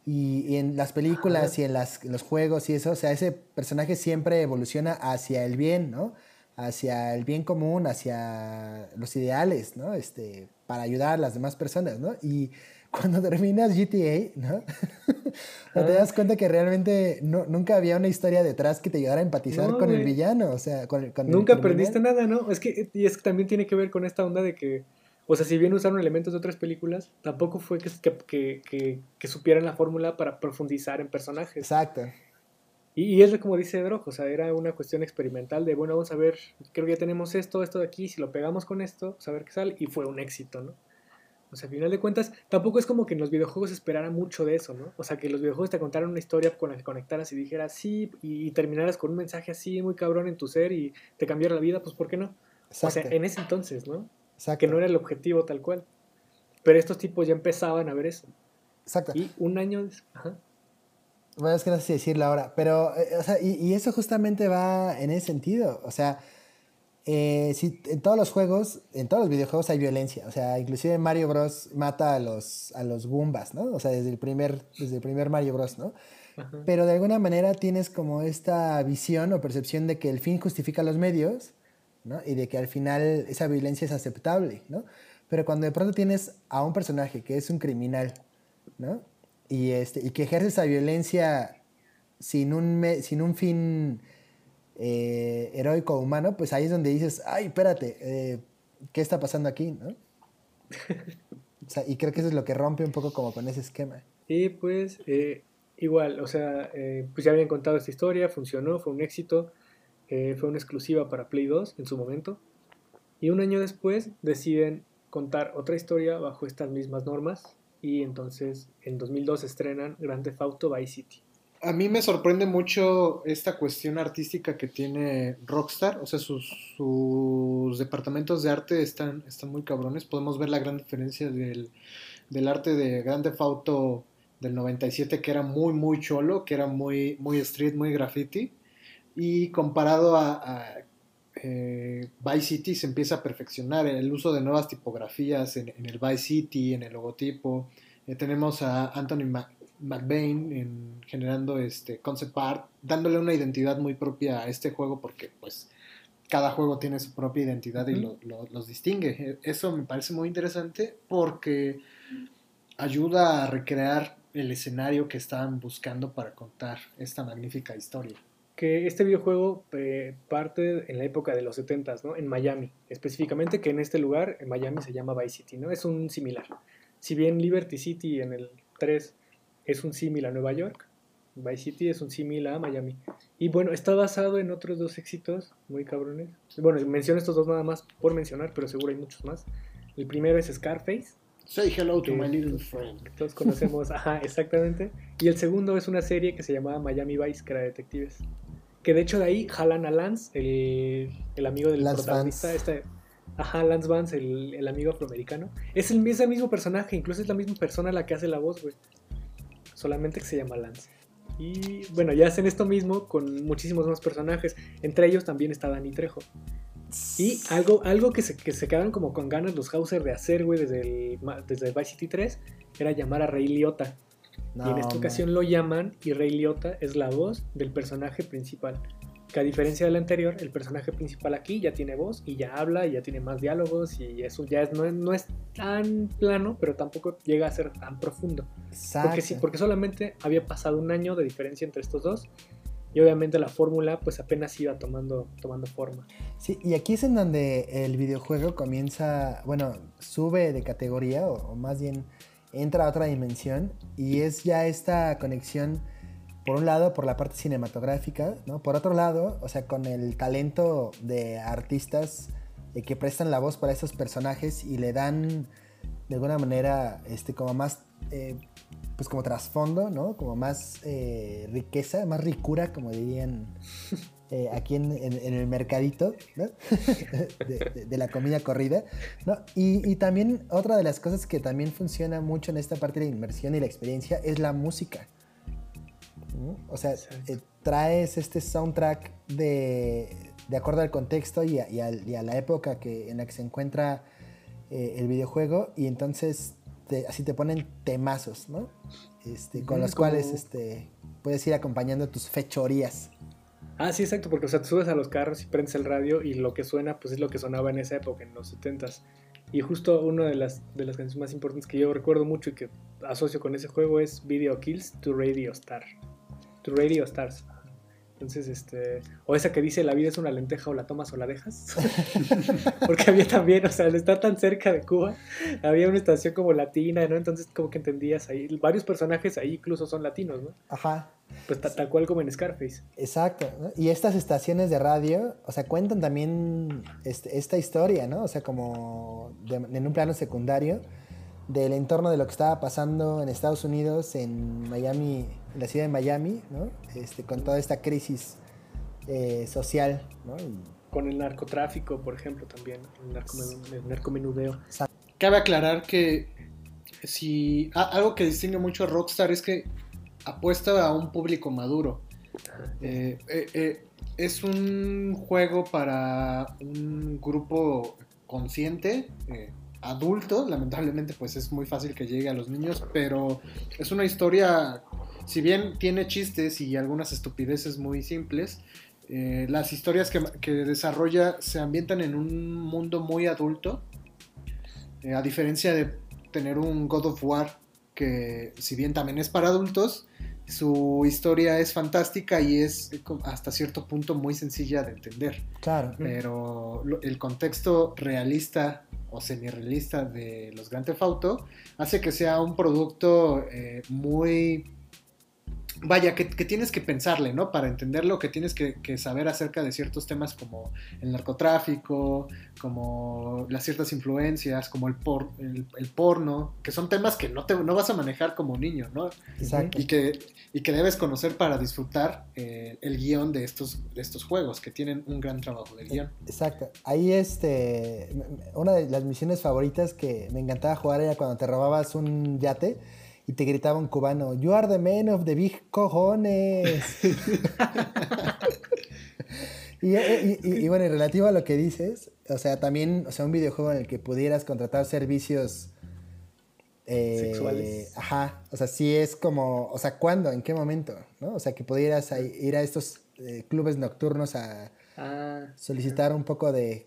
Y, y, en las películas y en las, los juegos y eso, o sea, ese personaje siempre evoluciona hacia el bien, ¿no? Hacia el bien común, hacia los ideales, ¿no? Este, para ayudar a las demás personas, ¿no? Y cuando terminas GTA, ¿no? no te das cuenta que realmente no, nunca había una historia detrás que te ayudara a empatizar no, con el villano, o sea, con, con Nunca el aprendiste nada, ¿no? Es que, y es que también tiene que ver con esta onda de que, o sea, si bien usaron elementos de otras películas, tampoco fue que, que, que, que supieran la fórmula para profundizar en personajes. Exacto. Y, y, es como dice Drog, o sea, era una cuestión experimental de, bueno, vamos a ver, creo que ya tenemos esto, esto de aquí, si lo pegamos con esto, pues a ver qué sale, y fue un éxito, ¿no? O sea, al final de cuentas, tampoco es como que en los videojuegos esperara mucho de eso, ¿no? O sea, que los videojuegos te contaran una historia con la que conectaras y dijeras sí, y, y terminaras con un mensaje así muy cabrón en tu ser y te cambiara la vida, pues ¿por qué no? Exacto. O sea, en ese entonces, ¿no? Exacto. Que no era el objetivo tal cual. Pero estos tipos ya empezaban a ver eso. Exacto. Y un año... Ajá. Bueno, es que no sé si decirlo ahora, pero, eh, o sea, y, y, eso justamente va en ese sentido. O sea, eh, si en todos los juegos, en todos los videojuegos hay violencia. O sea, inclusive Mario Bros. mata a los, a los Goombas, ¿no? O sea, desde el primer, desde el primer Mario Bros., ¿no? Ajá. Pero de alguna manera tienes como esta visión o percepción de que el fin justifica los medios, ¿no? Y de que al final esa violencia es aceptable, ¿no? Pero cuando de pronto tienes a un personaje que es un criminal, ¿no? Y, este, y que ejerce esa violencia sin un, me, sin un fin eh, heroico humano, pues ahí es donde dices, ay, espérate, eh, ¿qué está pasando aquí? ¿no? o sea, y creo que eso es lo que rompe un poco como con ese esquema. Y pues eh, igual, o sea, eh, pues ya habían contado esta historia, funcionó, fue un éxito, eh, fue una exclusiva para Play 2 en su momento, y un año después deciden contar otra historia bajo estas mismas normas, y entonces en 2002 estrenan Grand Theft Auto Vice City. A mí me sorprende mucho esta cuestión artística que tiene Rockstar, o sea, sus, sus departamentos de arte están, están muy cabrones, podemos ver la gran diferencia del, arte de Grand Theft Auto del 97 que era muy muy cholo, que era muy, muy street, muy graffiti, y comparado a eh, Vice City se empieza a perfeccionar en el uso de nuevas tipografías en, en el Vice City, en el logotipo. Eh, tenemos a Anthony McBain en, generando este concept art, dándole una identidad muy propia a este juego porque pues cada juego tiene su propia identidad y lo, lo, los distingue. E, eso me parece muy interesante porque ayuda a recrear el escenario que estaban buscando para contar esta magnífica historia que este videojuego eh, parte en la época de los 70 ¿no? En Miami, específicamente que en este lugar, en Miami se llama Vice City, ¿no? Es un similar. Si bien Liberty City en el 3 es un símil a Nueva York, Vice City es un símil a Miami. Y bueno, está basado en otros dos éxitos muy cabrones. Bueno, menciono estos dos nada más por mencionar, pero seguro hay muchos más. El primero es Scarface, Say hello to my little friend. Todos conocemos, ajá, exactamente. Y el segundo es una serie que se llamaba Miami Vice, que era detectives. Que de hecho de ahí jalan a Lance, el, el amigo del Lance protagonista. Este, Ajá, Lance Vance, el, el amigo afroamericano. Es el, es el mismo personaje, incluso es la misma persona la que hace la voz, güey. Solamente que se llama Lance. Y bueno, ya hacen esto mismo con muchísimos más personajes. Entre ellos también está Danny Trejo. Y algo, algo que, se, que se quedaron como con ganas los Hauser de hacer, güey, desde, el, desde Vice City 3, era llamar a Ray Liotta. No, y en esta hombre. ocasión lo llaman y Ray Liotta es la voz del personaje principal. Que a diferencia del anterior, el personaje principal aquí ya tiene voz y ya habla y ya tiene más diálogos y eso ya es, no, es- no es tan plano, pero tampoco llega a ser tan profundo. Exacto. Porque sí, porque solamente había pasado un año de diferencia entre estos dos y obviamente la fórmula pues apenas iba tomando, tomando forma. Sí, y aquí es en donde el videojuego comienza, bueno, sube de categoría o, o más bien entra a otra dimensión y es ya esta conexión, por un lado, por la parte cinematográfica, ¿no? Por otro lado, o sea, con el talento de artistas que prestan la voz para estos personajes y le dan, de alguna manera, este, como más, eh, pues como trasfondo, ¿no? Como más eh, riqueza, más ricura, como dirían eh, aquí en, en- en el mercadito ¿no? de, de- de la comida corrida. ¿no? Y, y también otra de las cosas que también funciona mucho en esta parte de la inmersión y la experiencia es la música. ¿no? O sea, eh, traes este soundtrack de, de acuerdo al contexto y a, y al- y a la época que, en la que se encuentra eh, el videojuego y entonces te- así te ponen temazos, ¿no? Este, con los cuales este, puedes ir acompañando tus fechorías. Ah, sí, exacto, porque o sea, te subes a los carros y prendes el radio y lo que suena pues es lo que sonaba en esa época, en los 70s. Y justo una de las, de las canciones más importantes que yo recuerdo mucho y que asocio con ese juego es Video Kills to Radio Star. To Radio Stars. Entonces, este. O esa que dice la vida es una lenteja o la tomas o la dejas. Porque había también, o sea, al estar tan cerca de Cuba, había una estación como latina, ¿no? Entonces, como que entendías ahí. Varios personajes ahí incluso son latinos, ¿no? Ajá. Pues ta- tal cual como en Scarface. Exacto, ¿no? Y estas estaciones de radio, o sea, cuentan también este- esta historia, ¿no? O sea, como de- en un plano secundario del entorno de lo que estaba pasando en Estados Unidos, en Miami, en la ciudad de Miami, ¿no? Este, con toda esta crisis eh, social, ¿no? Y- Con el narcotráfico, por ejemplo, también. El, el narcomenudeo. Cabe aclarar que si a- algo que distingue mucho a Rockstar es que apuesta a un público maduro. Eh, eh, eh, es un juego para un grupo consciente, adulto, lamentablemente pues es muy fácil que llegue a los niños, pero es una historia, si bien tiene chistes y algunas estupideces muy simples, las historias que, desarrolla se ambientan en un mundo muy adulto, a diferencia de tener un God of War que si bien también es para adultos, su historia es fantástica y es eh, hasta cierto punto muy sencilla de entender. claro. Pero el contexto realista o semi-realista de los Grand Theft Auto hace que sea un producto eh, muy... Vaya, que, que tienes que pensarle, ¿no? Para entenderlo, que tienes que, que saber acerca de ciertos temas como el narcotráfico, como las ciertas influencias, como el, por, el, el porno, que son temas que no, te, no vas a manejar como niño, ¿no? Exacto. y que, y que debes conocer para disfrutar eh, el guion de estos, de estos juegos, que tienen un gran trabajo de guion. Exacto. Ahí este, una de las misiones favoritas que me encantaba jugar era cuando te robabas un yate y te gritaba un cubano, You are the man of the big cojones. y, y- y- y bueno, y relativo a lo que dices, o sea, también, o sea, un videojuego en el que pudieras contratar servicios eh, Sexuales. Ajá, o sea, sí es como, o sea, ¿cuándo? ¿En qué momento? ¿No? O sea, que pudieras ir a estos eh, clubes nocturnos a, Ah, solicitar un poco de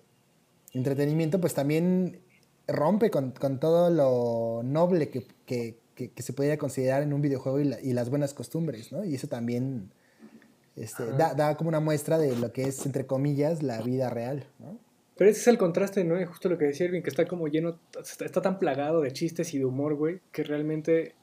entretenimiento, pues también rompe con, con todo lo noble que, que- que- que se pudiera considerar en un videojuego y, la- y las buenas costumbres, ¿no? Y eso también este, da, da como una muestra de lo que es, entre comillas, la vida real, ¿no? Pero ese es el contraste, ¿no? Y justo lo que decía Irving, que está como lleno, está, está tan plagado de chistes y de humor, güey, que realmente,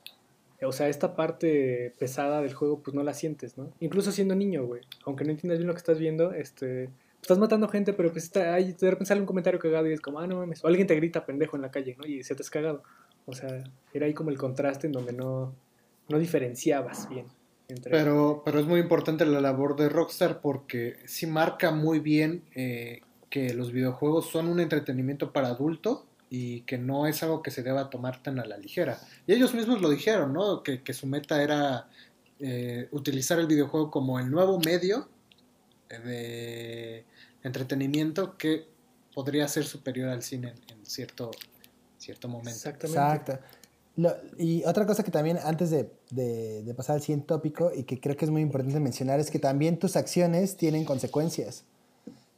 o sea, esta parte pesada del juego, pues no la sientes, ¿no? Incluso siendo niño, güey, aunque no entiendas bien lo que estás viendo, este, estás matando gente, pero pues está, ahí de repente sale un comentario cagado y es como, ah, no mames, o alguien te grita pendejo en la calle, ¿no? Y se te has cagado. O sea, era ahí como el contraste en donde no, no diferenciabas bien. Entre... Pero, pero es muy importante la labor de Rockstar porque sí marca muy bien eh, que los videojuegos son un entretenimiento para adulto y que no es algo que se deba tomar tan a la ligera. Y ellos mismos lo dijeron, ¿no? Que, que su meta era eh, utilizar el videojuego como el nuevo medio de entretenimiento que podría ser superior al cine en, en cierto, cierto momento. Exactamente. Exacto. Lo- y otra cosa que también, antes de, de- de pasar al siguiente tópico, y que creo que es muy importante mencionar, es que también tus acciones tienen consecuencias.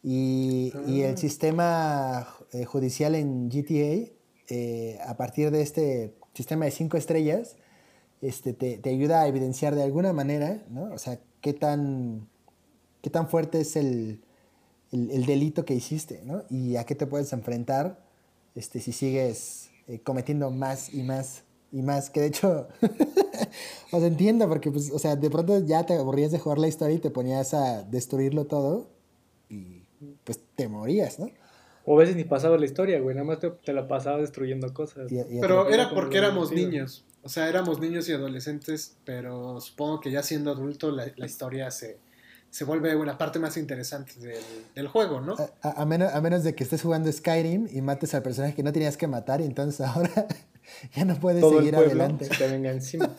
Y, y el Ah. sistema eh, judicial en GTA, eh, a partir de este sistema de cinco estrellas, este, te, te ayuda a evidenciar de alguna manera, ¿no? O sea, qué tan, qué tan fuerte es el, el, el delito que hiciste, ¿no? Y a qué te puedes enfrentar este, si sigues eh, cometiendo más y más y más. Que de hecho, o sea, entiendo, porque, pues, o sea, de pronto ya te aburrías de jugar la historia y te ponías a destruirlo todo y pues te morías, ¿no? O a veces ni pasaba la historia, güey. Nada más te, te la pasaba destruyendo cosas. Y- y Pero era porque éramos niños. O sea, éramos niños y adolescentes, pero supongo que ya siendo adulto la, la historia se, se vuelve una parte más interesante del, del juego, ¿no? a, a- a menos, a menos de que estés jugando Skyrim y mates al personaje que no tenías que matar y entonces ahora ya no puedes Todo el seguir pueblo adelante. se te venga encima.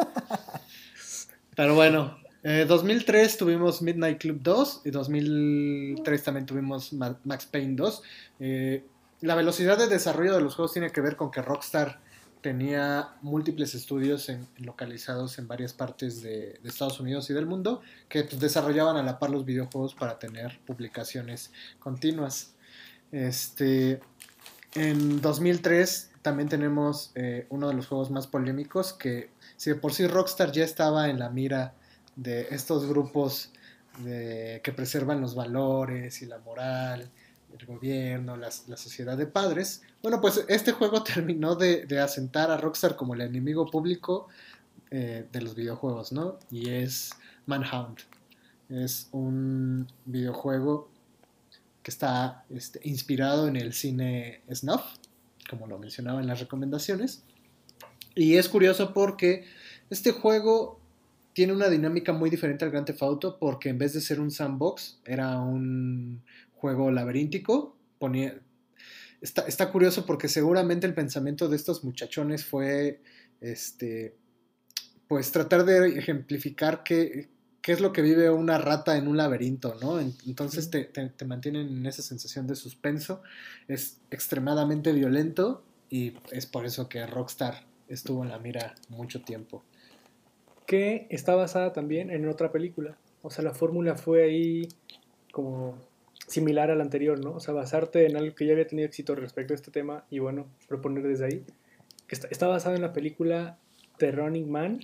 Pero bueno, eh, 2003 tuvimos Midnight Club 2 y 2003 también tuvimos Ma- Max Payne 2. Eh, la velocidad de desarrollo de los juegos tiene que ver con que Rockstar tenía múltiples estudios localizados en varias partes de, Estados Unidos y del mundo que pues, desarrollaban a la par los videojuegos para tener publicaciones continuas. Este, en 2003 también tenemos eh, uno de los juegos más polémicos que si de por sí Rockstar ya estaba en la mira de estos grupos que preservan los valores y la moral, el gobierno, la sociedad de padres, bueno, pues este juego terminó de, de asentar a Rockstar como el enemigo público eh, de los videojuegos, ¿no? Y es Manhunt. Es un videojuego que está este, inspirado en el cine snuff, como lo mencionaba en las recomendaciones. Y es curioso porque este juego tiene una dinámica muy diferente al Grand Theft Auto porque en vez de ser un sandbox, era un juego laberíntico. Ponía... Está, está curioso porque seguramente el pensamiento de estos muchachones fue este pues tratar de ejemplificar qué, qué es lo que vive una rata en un laberinto, ¿no? En- Entonces te, te- te mantienen en esa sensación de suspenso. Es extremadamente violento y es por eso que Rockstar estuvo en la mira mucho tiempo. que está basada también en otra película. O sea, la fórmula fue ahí como similar a la anterior, ¿no? O sea, basarte en algo que ya había tenido éxito respecto a este tema y bueno, proponer desde ahí. Está, está basado en la película The Running Man,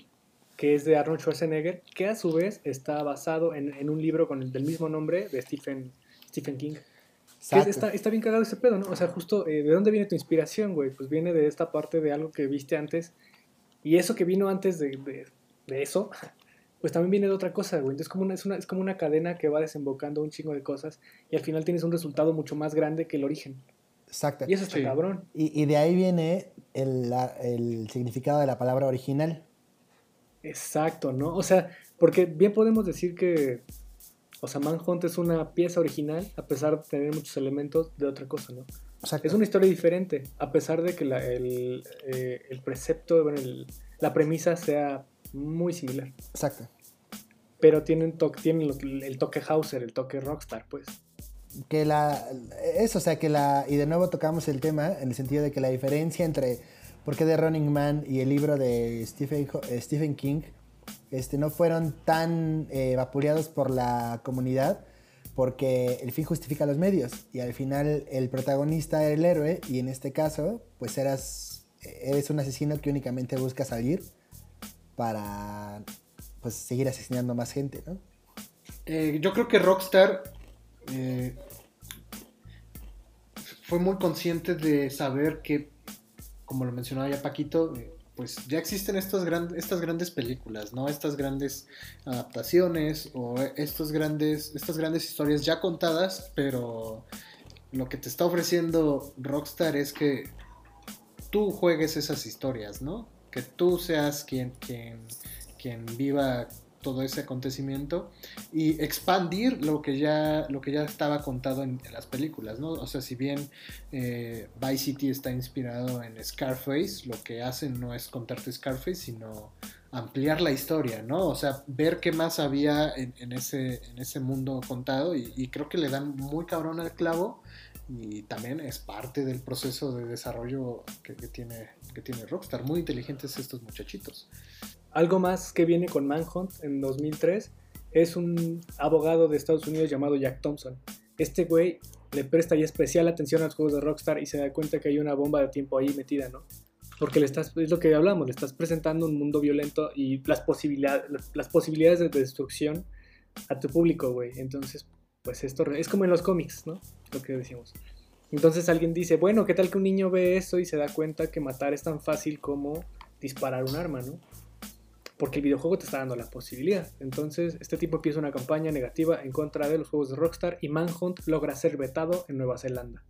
que es de Arnold Schwarzenegger, que a su vez está basado en, en un libro con el del mismo nombre de Stephen, Stephen King. Es- está, está bien cagado ese pedo, ¿no? O sea, justo, eh, ¿de dónde viene tu inspiración, güey? Pues viene de esta parte de algo que viste antes. Y eso que vino antes de, de- de eso, pues también viene de otra cosa, güey. Entonces como una, es, una, es como una cadena que va desembocando un chingo de cosas y al final tienes un resultado mucho más grande que el origen. Exacto. Y eso está Sí. cabrón. Y, y de ahí viene el, la- el significado de la palabra original. Exacto, ¿no? O sea, porque bien podemos decir que, o sea, Manhunt es una pieza original a pesar de tener muchos elementos de otra cosa, ¿no? Exacto. Es una historia diferente, a pesar de que la- el, eh, el precepto, bueno, el- la premisa sea muy similar. Exacto. Pero tienen, to- tienen lo- el toque Hauser, el toque Rockstar, pues. Que la. Eso, o sea, que la. Y de nuevo tocamos el tema en el sentido de que la diferencia entre por qué The Running Man y el libro de Stephen, eh, Stephen King este, no fueron tan eh, vapuleados por la comunidad, porque el fin justifica los medios. Y al final el protagonista era el héroe, y en este caso, pues eras. Eres un asesino que únicamente busca salir para pues seguir asesinando más gente, ¿no? Eh, yo creo que Rockstar eh, fue muy consciente de saber que, como lo mencionaba ya Paquito, eh, pues ya existen estas grandes películas, ¿no? Estas grandes adaptaciones o estos grandes, estas grandes historias ya contadas, pero lo que te está ofreciendo Rockstar es que tú juegues esas historias, ¿no? Que tú seas quien, quien, quien viva todo ese acontecimiento y expandir lo que ya, lo que ya estaba contado en, las películas, ¿no? O sea, si bien eh, Vice City está inspirado en Scarface, lo que hacen no es contarte Scarface, sino ampliar la historia, ¿no? O sea, ver qué más había en, ese, en ese mundo contado y, creo que le dan muy cabrón al clavo y también es parte del proceso de desarrollo que, tiene, que tiene Rockstar. Muy inteligentes estos muchachitos. Algo más que viene con Manhunt en 2003 es un abogado de Estados Unidos llamado Jack Thompson. Este güey le presta ya especial atención a los juegos de Rockstar y se da cuenta que hay una bomba de tiempo ahí metida, ¿no? porque le estás, es lo que hablamos, le estás presentando un mundo violento y las, posibilidades las posibilidades de destrucción a tu público, güey. Entonces, pues esto es como en los cómics, ¿no? Lo que decimos. Entonces alguien dice, bueno, ¿qué tal que un niño ve esto y se da cuenta que matar es tan fácil como disparar un arma, ¿no? Porque el videojuego te está dando la posibilidad. Entonces, este tipo empieza una campaña negativa en contra de los juegos de Rockstar y Manhunt logra ser vetado en Nueva Zelanda.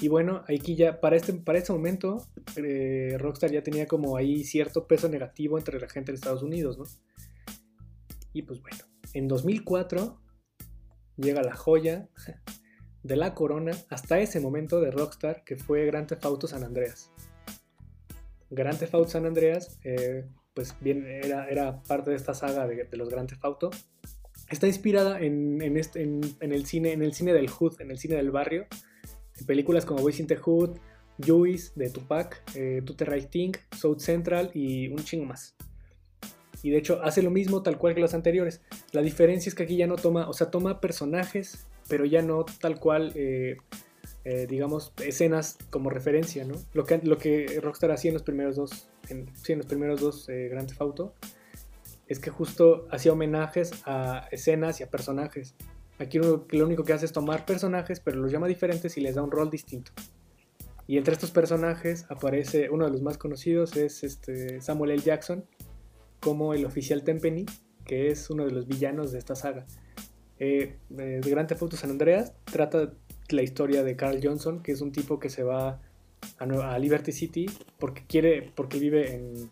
Y bueno, aquí ya, para este, para este momento, eh, Rockstar ya tenía como ahí cierto peso negativo entre la gente de Estados Unidos, ¿no? Y pues bueno, en 2004 llega la joya de la corona hasta ese momento de Rockstar, que fue Grand Theft Auto San Andreas. Grand Theft Auto San Andreas, eh, pues bien, era, era, parte de esta saga de, los Grand Theft Auto. Está inspirada en, este, en, el cine, en el cine del hood, en el cine del barrio, películas como Boys in the Hood, Juice de Tupac, eh, To the Right Thing, South Central y un chingo más. Y de hecho hace lo mismo tal cual que los anteriores. La diferencia es que aquí ya no toma, o sea, toma personajes, pero ya no tal cual, eh, eh, digamos, escenas como referencia, ¿no? Lo que, lo que Rockstar hacía en los primeros dos, en, los primeros dos Grand Theft Auto, es que justo hacía homenajes a escenas y a personajes. Aquí lo, único que hace es tomar personajes, pero los llama diferentes y les da un rol distinto. Y entre estos personajes aparece uno de los más conocidos, es este Samuel L. Jackson, como el oficial Tempany, que es uno de los villanos de esta saga. Eh, eh Grand San Andreas trata la historia de Carl Johnson, que es un tipo que se va a, Liberty City porque quiere, porque vive en,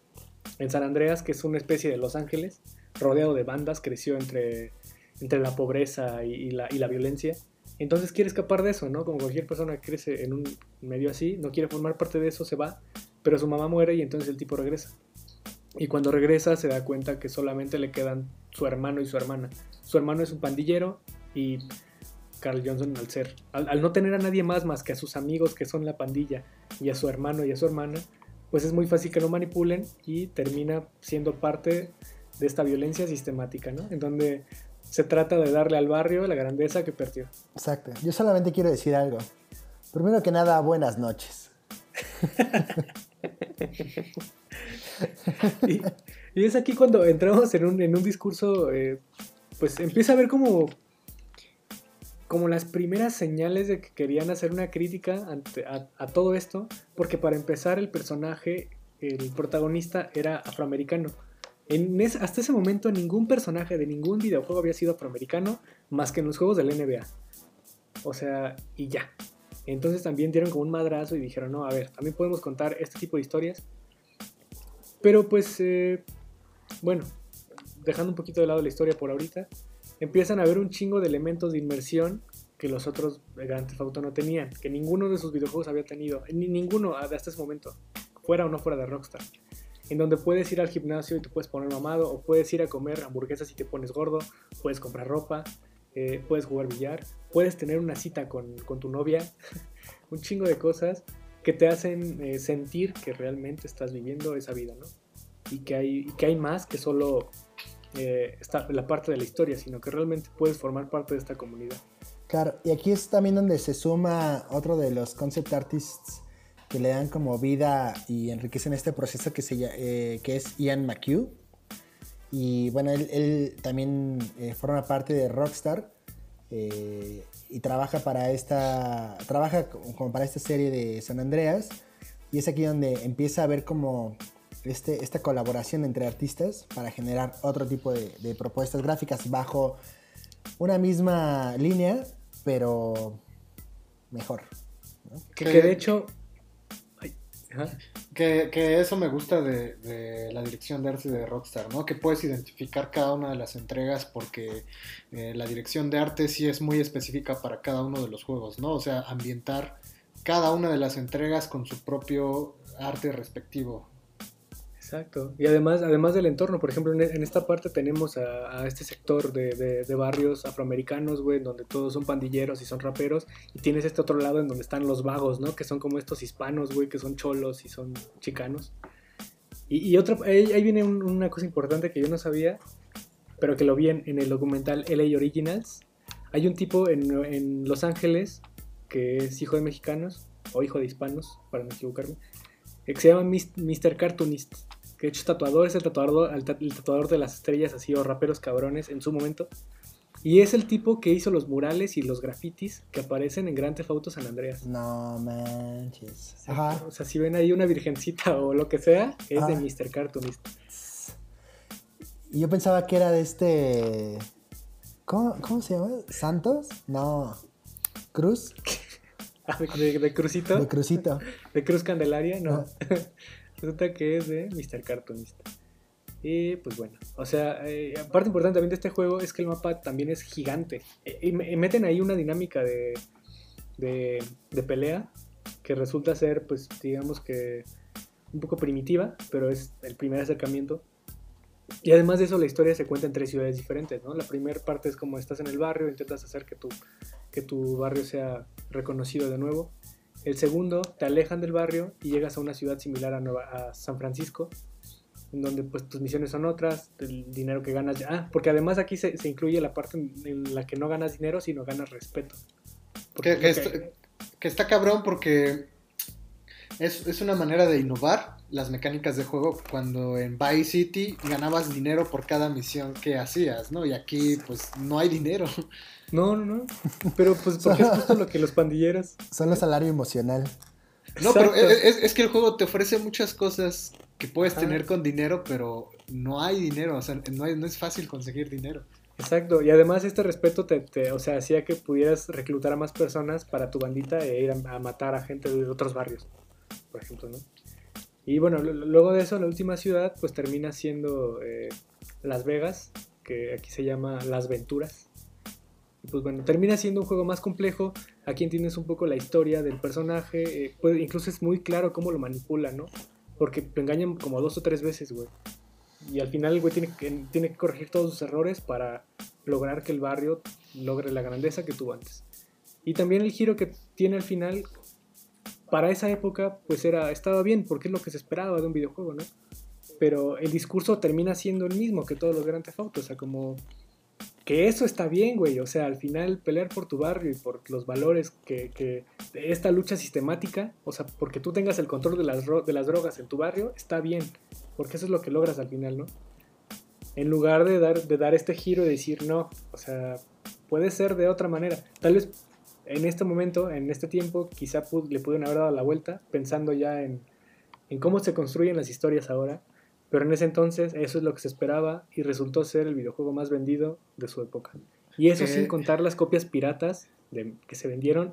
San Andreas, que es una especie de Los Ángeles, rodeado de bandas, creció entre entre la pobreza y, la, violencia. Entonces quiere escapar de eso, ¿no? Como cualquier persona que crece en un medio así, no quiere formar parte de eso, se va, pero su mamá muere y entonces el tipo regresa. Y cuando regresa se da cuenta que solamente le quedan su hermano y su hermana. Su hermano es un pandillero y Carl Johnson al ser, al, no tener a nadie más más que a sus amigos que son la pandilla y a su hermano y a su hermana, pues es muy fácil que lo manipulen y termina siendo parte de esta violencia sistemática, ¿no? En donde se trata de darle al barrio la grandeza que perdió. Exacto. Yo solamente quiero decir algo. Primero que nada, buenas noches. y, es aquí cuando entramos en un, discurso, eh, pues empieza a ver como, como las primeras señales de que querían hacer una crítica a todo esto, porque para empezar el personaje, el protagonista era afroamericano hasta ese momento ningún personaje de ningún videojuego había sido afroamericano más que en los juegos del NBA. O sea, y ya. Entonces también dieron como un madrazo y dijeron, no, a ver, también podemos contar este tipo de historias. Pero pues, eh, bueno, dejando un poquito de lado la historia por ahorita, empiezan a haber un chingo de elementos de inmersión que los otros Grand Theft Auto no tenían, que ninguno de sus videojuegos había tenido, ni ninguno hasta ese momento, fuera o no fuera de Rockstar en donde puedes ir al gimnasio y te puedes poner mamado, o puedes ir a comer hamburguesas y te pones gordo, puedes comprar ropa, eh, puedes jugar billar, puedes tener una cita con, tu novia, un chingo de cosas que te hacen eh, sentir que realmente estás viviendo esa vida, ¿no? Y que hay, que hay más que solo eh, la parte de la historia, sino que realmente puedes formar parte de esta comunidad. Claro, y aquí es también donde se suma otro de los concept artists que le dan como vida y enriquecen este proceso que, eh, es Ian McHugh. Y bueno, él, también eh, forma parte de Rockstar eh, y trabaja para esta trabaja como para esta serie de San Andreas. Y es aquí donde empieza a ver como este, esta colaboración entre artistas para generar otro tipo de, propuestas gráficas bajo una misma línea, pero mejor. Que, que, de hecho Que, que eso me gusta de, de la dirección de arte de Rockstar, ¿no? Que puedes identificar cada una de las entregas porque eh, la dirección de arte sí es muy específica para cada uno de los juegos, ¿no? O sea, ambientar cada una de las entregas con su propio arte respectivo. Exacto. Y además, además del entorno, por ejemplo, en, en esta parte tenemos a, este sector de, barrios afroamericanos, güey, donde todos son pandilleros y son raperos. Y tienes este otro lado en donde están los vagos, ¿no? Que son como estos hispanos, güey, que son cholos y son chicanos. Y, otra, ahí, viene un- una cosa importante que yo no sabía, pero que lo vi en, el documental LA Originals. Hay un tipo en, en Los Ángeles que es hijo de mexicanos, o hijo de hispanos, para no equivocarme, que se llama Mr. Cartoonist. Que de hecho es tatuador, es el tatuador, el ta- el tatuador de las estrellas, así, o raperos cabrones en su momento. Y es el tipo que hizo los murales y los grafitis que aparecen en Grand Theft Auto San Andreas. No manches. O sea, Ajá. O sea, si ven ahí una virgencita o lo que sea, es de Ah. Mr. Cartoonist. Y yo pensaba que era de este. ¿Cómo, cómo se llama? ¿Santos? No. ¿Cruz? Ah, de, de- de Crucito, De Crucito. de Cruz Candelaria, no. Resulta que es de Mr. Cartoonist. Y pues bueno, o sea, eh, parte importante también de este juego es que el mapa también es gigante. Eh, Y, me- y meten ahí una dinámica de, de, de pelea que resulta ser, pues, digamos que un poco primitiva, pero es el primer acercamiento. Y además de eso, la historia se cuenta en tres ciudades diferentes, ¿no? La primera parte es como estás en el barrio, intentas hacer que tu, que tu barrio sea reconocido de nuevo. El segundo, te alejan del barrio y llegas a una ciudad similar a, Nueva- a San Francisco, en donde pues tus misiones son otras, el dinero que ganas ya. Ah, porque además aquí se, se incluye la parte en, la que no ganas dinero, sino ganas respeto. Porque está, que está cabrón porque es, es una manera de innovar las mecánicas de juego cuando en Vice City ganabas dinero por cada misión que hacías, ¿no? Y aquí pues no hay dinero. No, no, no. Pero pues porque es justo lo que los pandilleros... Solo salario emocional. No, pero es, es que el juego te ofrece muchas cosas que puedes tener con dinero, pero no hay dinero, o sea, no, hay- no es fácil conseguir dinero. Exacto, y además este respeto te, te- o sea, hacía que pudieras reclutar a más personas para tu bandita e ir a, a matar a gente de otros barrios, por ejemplo, ¿no? Y bueno, luego de eso, la última ciudad, pues termina siendo eh, Las Vegas, que aquí se llama Las Venturas. Y pues bueno, termina siendo un juego más complejo. Aquí entiendes un poco la historia del personaje. eh, puede- incluso es muy claro cómo lo manipula, ¿no? Porque lo engañan como dos o tres veces, güey. Y al final el güey tiene que, tiene que corregir todos sus errores para lograr que el barrio logre la grandeza que tuvo antes. Y también el giro que tiene al final, para esa época, pues era, estaba bien, porque es lo que se esperaba de un videojuego, ¿no? Pero el discurso termina siendo el mismo que todos los Grand Theft Auto, o sea, como que eso está bien, güey, o sea, al final pelear por tu barrio y por los valores que, esta lucha sistemática, o sea, porque tú tengas el control de las, de las drogas en tu barrio, está bien, porque eso es lo que logras al final, ¿no? En lugar de dar, este giro y decir, no, o sea, puede ser de otra manera. Tal vez en este momento, en este tiempo, quizá le pudieron haber dado la vuelta, pensando ya en, en cómo se construyen las historias ahora. Pero en ese entonces eso es lo que se esperaba y resultó ser el videojuego más vendido de su época. Y eso Eh. sin contar las copias piratas de- que se vendieron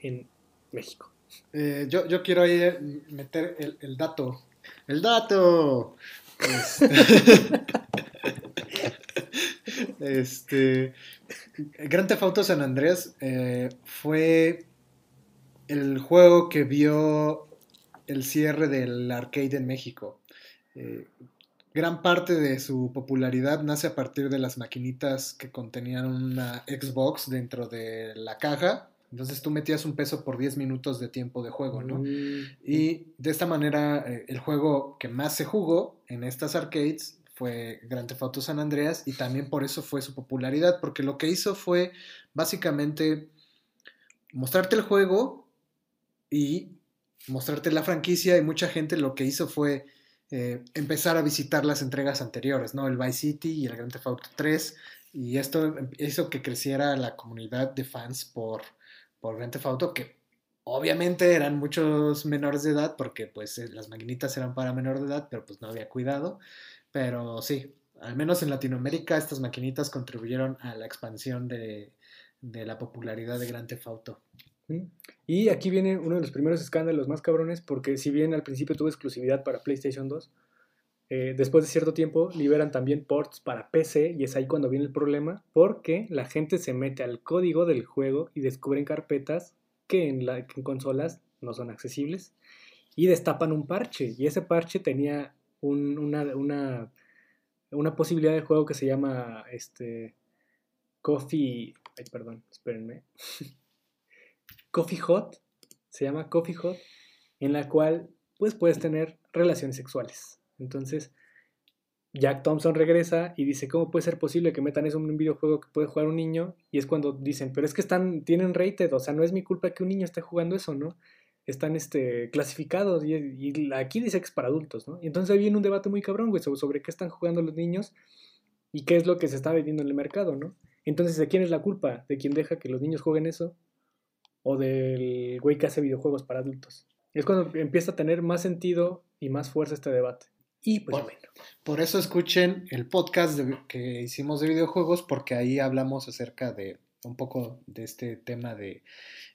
en México. Eh, yo, yo quiero ahí eh, meter el, el dato. ¡El dato! Este, este Grand Theft Auto San Andreas eh, fue el juego que vio el cierre del arcade en México. Eh, gran parte de su popularidad nace a partir de las maquinitas que contenían una Xbox dentro de la caja. Entonces tú metías un peso por 10 minutos de tiempo de juego, ¿no? Mm, Y de esta manera, eh, el juego que más se jugó en estas arcades fue Grand Theft Auto San Andreas y también por eso fue su popularidad, porque lo que hizo fue básicamente mostrarte el juego y mostrarte la franquicia y mucha gente lo que hizo fue eh, empezar a visitar las entregas anteriores, ¿no? El Vice City y el Grand Theft Auto 3 y esto hizo que creciera la comunidad de fans por, por Grand Theft Auto que Obviamente eran muchos menores de edad porque pues eh, las maquinitas eran para menor de edad, pero pues no había cuidado. Pero sí, al menos en Latinoamérica estas maquinitas contribuyeron a la expansión de, de la popularidad de Grand Theft Auto. Y aquí viene uno de los primeros escándalos más cabrones, porque si bien al principio tuvo exclusividad para PlayStation 2, eh, después de cierto tiempo liberan también ports para PC y es ahí cuando viene el problema, porque la gente se mete al código del juego y descubren carpetas que en, la, en consolas no son accesibles y destapan un parche. Y ese parche tenía una, una, una, posibilidad de juego que se llama este, Coffee. Ay, perdón, espérenme. Coffee Hot, se llama Coffee Hot, en la cual pues puedes tener relaciones sexuales. Entonces, Jack Thompson regresa y dice, ¿cómo puede ser posible que metan eso en un videojuego que puede jugar un niño? Y es cuando dicen, pero es que están, tienen rated, o sea, no es mi culpa que un niño esté jugando eso, ¿no? Están este, clasificados y, aquí dice que es para adultos, ¿no? Y entonces viene un debate muy cabrón, güey, sobre qué están jugando los niños y qué es lo que se está vendiendo en el mercado, ¿no? Entonces, ¿de quién es la culpa? ¿De quién deja que los niños jueguen eso? O del güey que hace videojuegos para adultos. Es cuando empieza a tener más sentido y más fuerza este debate. Y pues bueno. Por eso escuchen el podcast que hicimos de videojuegos, porque ahí hablamos acerca de un poco de este tema de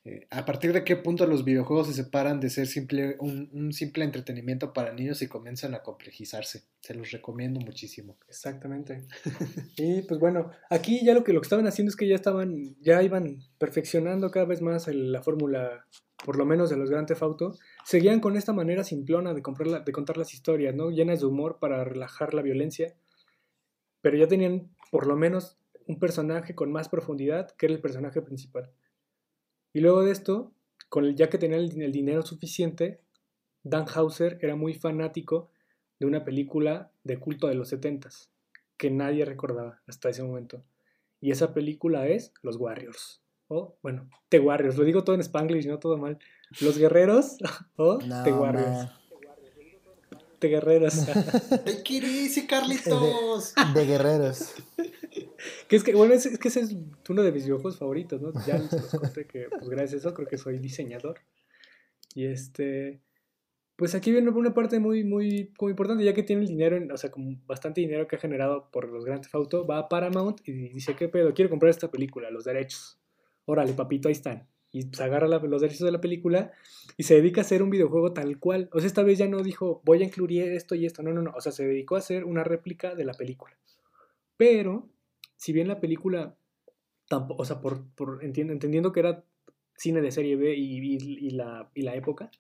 eh, a partir de qué punto los videojuegos se separan de ser simple, un, simple entretenimiento para niños y comienzan a complejizarse. Se los recomiendo muchísimo. Exactamente. y pues bueno, aquí ya lo que, lo que estaban haciendo es que ya estaban, ya iban perfeccionando cada vez más la fórmula, por lo menos de los Grand Theft Auto. Seguían con esta manera simplona de, de contar las historias, ¿no? Llenas de humor para relajar la violencia. Pero ya tenían por lo menos un personaje con más profundidad que era el personaje principal. Y luego de esto, con el, ya que tenía el, dinero suficiente, Dan Hauser era muy fanático de una película de culto de los 70 que nadie recordaba hasta ese momento. Y esa película es Los Warriors. O, bueno, The Warriors. Lo digo todo en Spanglish, no todo mal. Los Guerreros o The Warriors. The Guerreros. ¿Qué Carlitos? De, de Guerreros. Que es que, bueno, es, que ese es uno de mis videojuegos favoritos, ¿no? Ya les conté que, pues gracias a eso, creo que soy diseñador. Y este. Pues aquí viene una parte muy, muy, muy importante, ya que tiene el dinero, o sea, como bastante dinero que ha generado por los Grand Theft Auto, va a Paramount y dice, ¿qué pedo? Quiero comprar esta película, los derechos. Órale, papito, ahí están. Y pues agarra los derechos de la película y se dedica a hacer un videojuego tal cual. O sea, esta vez ya no dijo, voy a incluir esto y esto. No, no, no. O sea, se dedicó a hacer una réplica de la película. Pero si bien la película, tampoco, o sea, por, entendiendo que era cine de serie B y, la, y la época,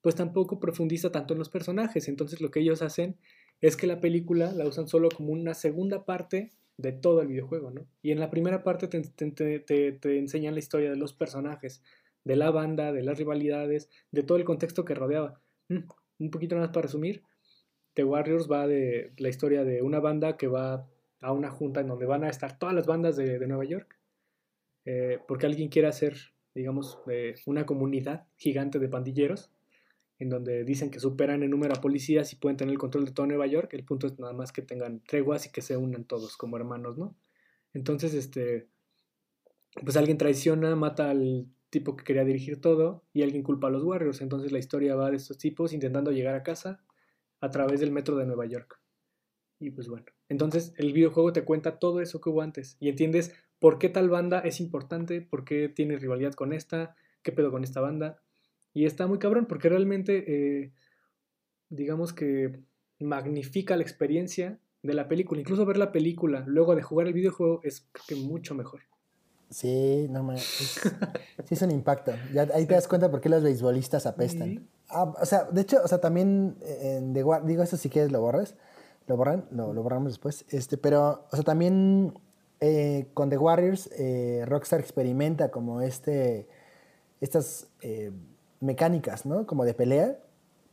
pues tampoco profundiza tanto en los personajes. Entonces lo que ellos hacen es que la película la usan solo como una segunda parte de todo el videojuego, ¿no? Y en la primera parte te, te, enseñan la historia de los personajes, de la banda, de las rivalidades, de todo el contexto que rodeaba. Mm, un poquito más para resumir, The Warriors va de la historia de una banda que va a una junta en donde van a estar todas las bandas de, Nueva York, eh, porque alguien quiere hacer, digamos, eh, una comunidad gigante de pandilleros, en donde dicen que superan en número a policías y pueden tener el control de todo Nueva York. El punto es nada más que tengan treguas y que se unan todos como hermanos, ¿no? Entonces, este, pues alguien traiciona, mata al tipo que quería dirigir todo y alguien culpa a los Warriors. Entonces la historia va de estos tipos intentando llegar a casa a través del metro de Nueva York. Y pues bueno, entonces el videojuego te cuenta todo eso que hubo antes y entiendes por qué tal banda es importante, por qué tiene rivalidad con esta, qué pedo con esta banda. Y está muy cabrón porque realmente, eh, digamos que magnifica la experiencia de la película. Incluso ver la película luego de jugar el videojuego es que mucho mejor. Sí, no me. sí, es un impacto. Ya ahí te das cuenta por qué los beisbolistas apestan. Ah, o sea, de hecho, o sea, también en The digo, eso si quieres lo borres lo borran, lo, lo borramos después. Este, pero, o sea, también eh, con The Warriors, eh, Rockstar experimenta como este, estas eh, mecánicas, ¿no? Como de pelea,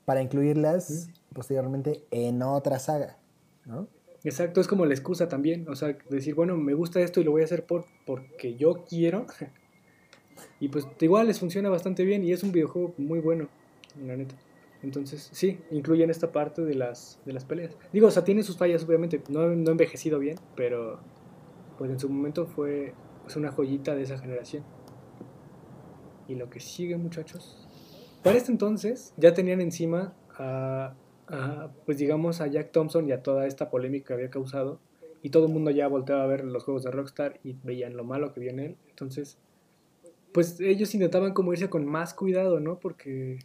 para incluirlas posteriormente en otra saga, ¿no? Exacto, es como la excusa también, o sea, decir, bueno, me gusta esto y lo voy a hacer por, porque yo quiero. y pues igual les funciona bastante bien y es un videojuego muy bueno, la neta. Entonces, sí, incluyen esta parte de las, de las peleas. Digo, o sea, tiene sus fallas, obviamente. No, no ha envejecido bien, pero pues en su momento fue pues, una joyita de esa generación. Y lo que sigue, muchachos. Para este entonces, ya tenían encima a, pues digamos, a Jack Thompson y a toda esta polémica que había causado. Y todo el mundo ya volteaba a ver los juegos de Rockstar y veían lo malo que viene él. Entonces, pues ellos intentaban como irse con más cuidado, ¿no? Porque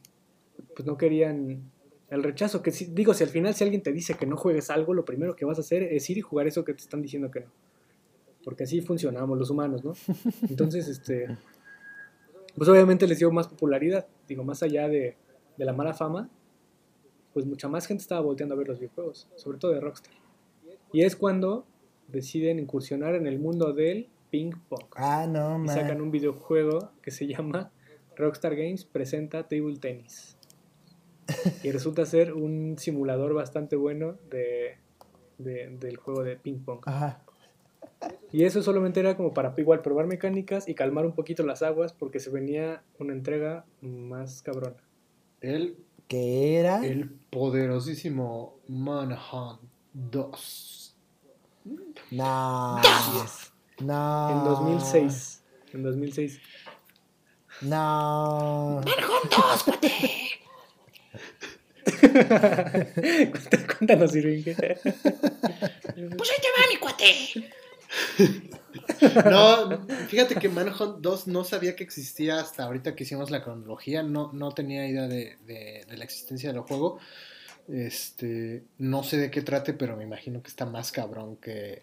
pues no querían el rechazo, que si, digo, si al final si alguien te dice que no juegues algo, lo primero que vas a hacer es ir y jugar eso que te están diciendo que no. Porque así funcionamos los humanos, ¿no? Entonces, este, pues obviamente les dio más popularidad, digo, más allá de, de la mala fama, pues mucha más gente estaba volteando a ver los videojuegos, sobre todo de Rockstar. Y es cuando deciden incursionar en el mundo del ping pong. Ah, no, Y man. sacan un videojuego que se llama Rockstar Games presenta Table Tennis. Y resulta ser un simulador bastante bueno de, de- del juego de ping pong. Ajá. Y eso solamente era como para igual probar mecánicas y calmar un poquito las aguas porque se venía una entrega más cabrona. El, ¿Qué era? el poderosísimo Manhunt 2. No. No. En 2006. En 2006. No. Cuéntanos, Irving. Pues ahí te va, mi cuate. No, fíjate que Manhunt 2 no sabía que existía hasta ahorita que hicimos la cronología, no, no tenía idea de, de- de la existencia del juego. Este, no sé de qué trate, pero me imagino que está más cabrón que,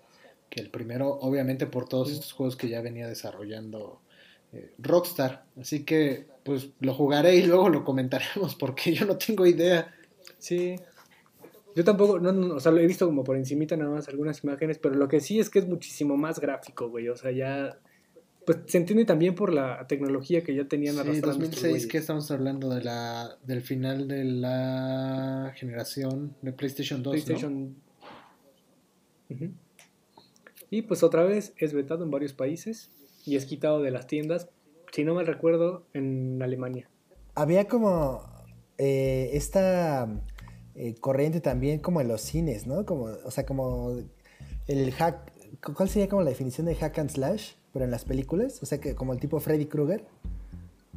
que el primero, obviamente por todos estos juegos que ya venía desarrollando eh, Rockstar. Así que, pues lo jugaré y luego lo comentaremos porque yo no tengo idea. Sí. Yo tampoco, no, no, o sea, lo he visto como por encimita nada más algunas imágenes, pero lo que sí es que es muchísimo más gráfico, güey. O sea, ya. Pues se entiende también por la tecnología que ya tenían Sí, arrastrando estos 2006, güeyes. que estamos hablando de la, del final de la generación de PlayStation 2, ¿no? PlayStation. Y pues otra vez es vetado en varios países y es quitado de las tiendas, si no mal recuerdo, en Alemania. Había como eh, esta eh, corriente también como en los cines, ¿no? Como, o sea, como el hack. ¿Cuál sería como la definición de hack and slash? Pero en las películas. O sea, que como el tipo Freddy Krueger.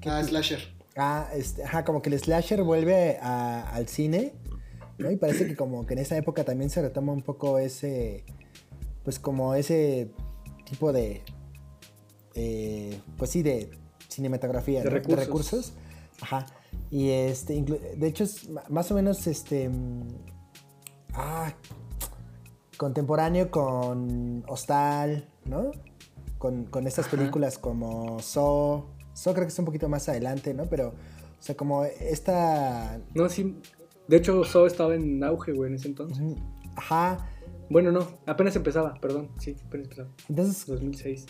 Ah, Slasher. Ah, este, ajá, como que el slasher vuelve a- al cine, ¿no? Y parece que como que en esa época también se retoma un poco ese, pues como ese tipo de, eh, pues sí, de cinematografía, De ¿no? recursos. de recursos. Ajá. Y este, de hecho es más o menos este, ah, contemporáneo con Hostal, ¿no? Con, con estas Ajá. películas como Saw. Saw creo que es un poquito más adelante, ¿no? Pero, o sea, como esta... No, sí. De hecho, Saw estaba en auge, güey, en ese entonces. Ajá. Bueno, no, apenas empezaba, perdón. Sí, apenas empezaba. Entonces, 2006.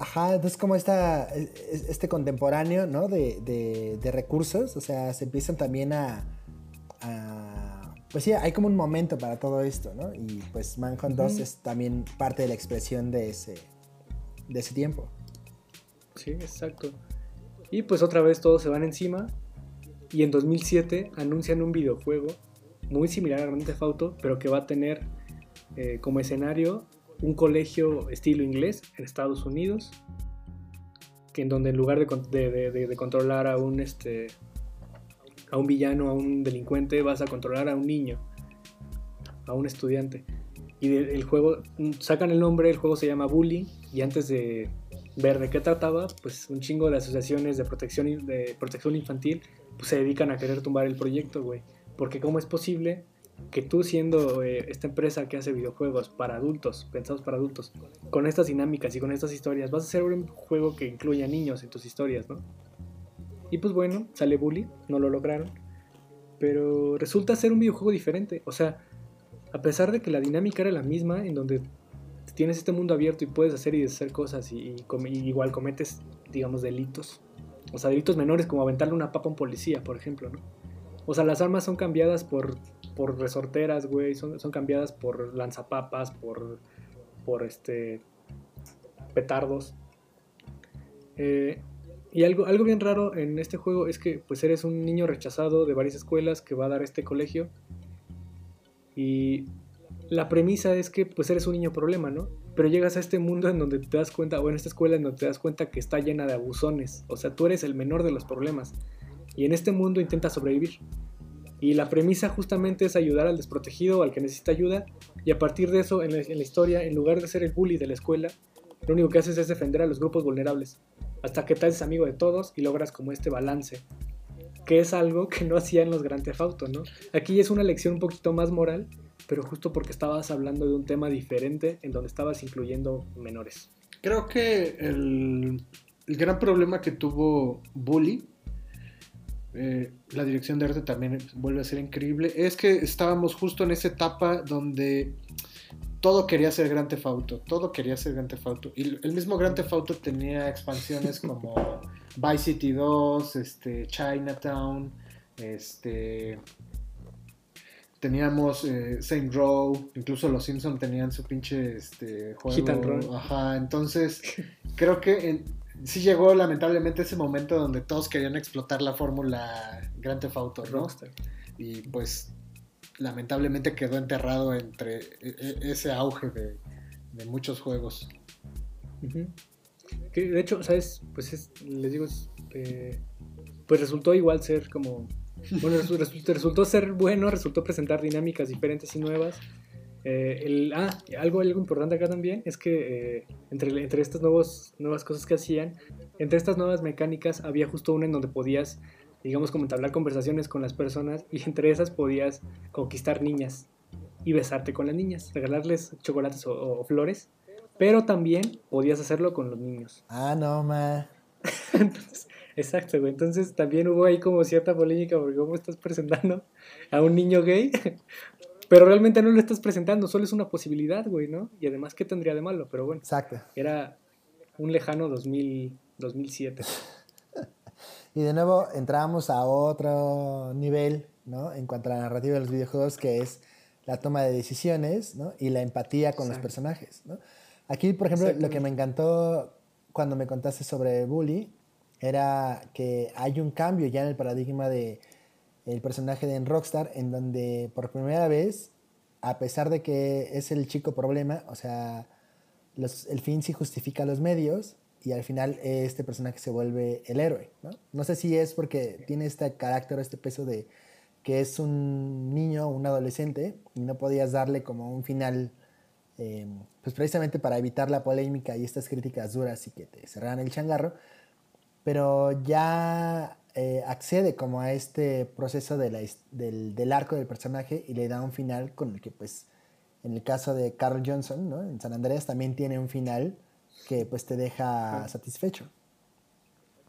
Ajá, entonces como esta, es- es- este contemporáneo, ¿no? De, de- de recursos, o sea, se empiezan también a, a- Pues sí, hay como un momento para todo esto, ¿no? Y pues Manhunt 2 Ujú. es también parte de la expresión de ese, de ese tiempo. Sí, exacto. Y pues otra vez todos se van encima. Y en 2007 anuncian un videojuego muy similar a Grand Theft Auto, pero que va a tener eh, como escenario un colegio estilo inglés en Estados Unidos. Que en donde en lugar de, de- de- controlar a un este a un villano, a un delincuente, vas a controlar a un niño, a un estudiante. Y el juego, mm, sacan el nombre, el juego se llama Bully, y antes de ver de qué trataba, pues un chingo de asociaciones de protección, de protección infantil pues, se dedican a querer tumbar el proyecto, güey. Porque cómo es posible que tú siendo eh, esta empresa que hace videojuegos para adultos, pensados para adultos, con estas dinámicas y con estas historias, vas a hacer un juego que incluya niños en tus historias, ¿no? Y pues bueno, sale Bully, no lo lograron. Pero resulta ser un videojuego diferente. O sea, a pesar de que la dinámica era la misma, en donde tienes este mundo abierto y puedes hacer y deshacer cosas y, igual cometes, digamos, delitos. O sea, delitos menores como aventarle una papa a un policía, por ejemplo, ¿no? O sea, las armas son cambiadas por, por resorteras, güey, son, cambiadas por lanzapapas, por, por este, petardos. Eh, y algo, algo bien raro en este juego es que pues eres un niño rechazado de varias escuelas que va a dar este colegio. Y la premisa es que pues eres un niño problema, ¿no? Pero llegas a este mundo en donde te das cuenta, o en esta escuela en donde te das cuenta que está llena de abusones. O sea, tú eres el menor de los problemas. Y en este mundo intentas sobrevivir. Y la premisa justamente es ayudar al desprotegido, al que necesita ayuda. Y a partir de eso, en la, historia, en lugar de ser el bully de la escuela, lo único que haces es defender a los grupos vulnerables. hasta que te haces amigo de todos y logras como este balance, que es algo que no hacía en los Grand Theft ¿no? Aquí es una lección un poquito más moral, pero justo porque estabas hablando de un tema diferente en donde estabas incluyendo menores. Creo que el gran problema que tuvo Bully, eh, la dirección de arte también vuelve a ser increíble, es que estábamos justo en esa etapa donde todo quería ser Grand Theft Auto, todo quería ser Grand Theft Auto. Y el mismo Grand Theft Auto tenía expansiones como Vice City 2, este, Chinatown, este... Teníamos eh, Saint Row, incluso los Simpsons tenían su pinche este, juego. Hit and run. Ajá, entonces creo que en- sí llegó lamentablemente ese momento donde todos querían explotar la fórmula Grand Theft Auto, ¿no? Rockstar. y pues lamentablemente quedó enterrado entre e- e- ese auge de, de muchos juegos. Que de hecho, ¿sabes? Pues es, les digo, es, eh, pues resultó igual ser como... Bueno, resu- resu- resultó ser bueno, resultó presentar dinámicas diferentes y nuevas. Eh, el, ah, algo, algo importante acá también es que eh, entre, entre estas nuevos, nuevas cosas que hacían, entre estas nuevas mecánicas había justo una en donde podías, digamos, como entablar conversaciones con las personas y entre esas podías conquistar niñas y besarte con las niñas, regalarles chocolates o- o flores pero también podías hacerlo con los niños. Ah, no, ma. Entonces, exacto, güey. Entonces también hubo ahí como cierta polémica porque cómo estás presentando a un niño gay, pero realmente no lo estás presentando, solo es una posibilidad, güey, ¿no? Y además, ¿qué tendría de malo? Pero bueno, Exacto. era un lejano 2000, 2007. Y de nuevo entramos a otro nivel, ¿no? En cuanto a la narrativa de los videojuegos, que es la toma de decisiones, ¿no? Y la empatía con los personajes, ¿no? Aquí, por ejemplo, lo que me encantó cuando me contaste sobre Bully era que hay un cambio ya en el paradigma de el personaje de Rockstar, en donde por primera vez, a pesar de que es el chico problema, o sea, el fin sí justifica los medios y al final este personaje se vuelve el héroe. ¿no? no sé si es porque tiene este carácter, este peso de que es un niño, un adolescente y no podías darle como un final, eh, pues precisamente para evitar la polémica y estas críticas duras y que te cerraran el changarro, pero ya eh, accede como a este proceso de la his- del, del arco del personaje y le da un final con el que pues en el caso de Carl Johnson, ¿no? En San Andreas también tiene un final que pues te deja satisfecho.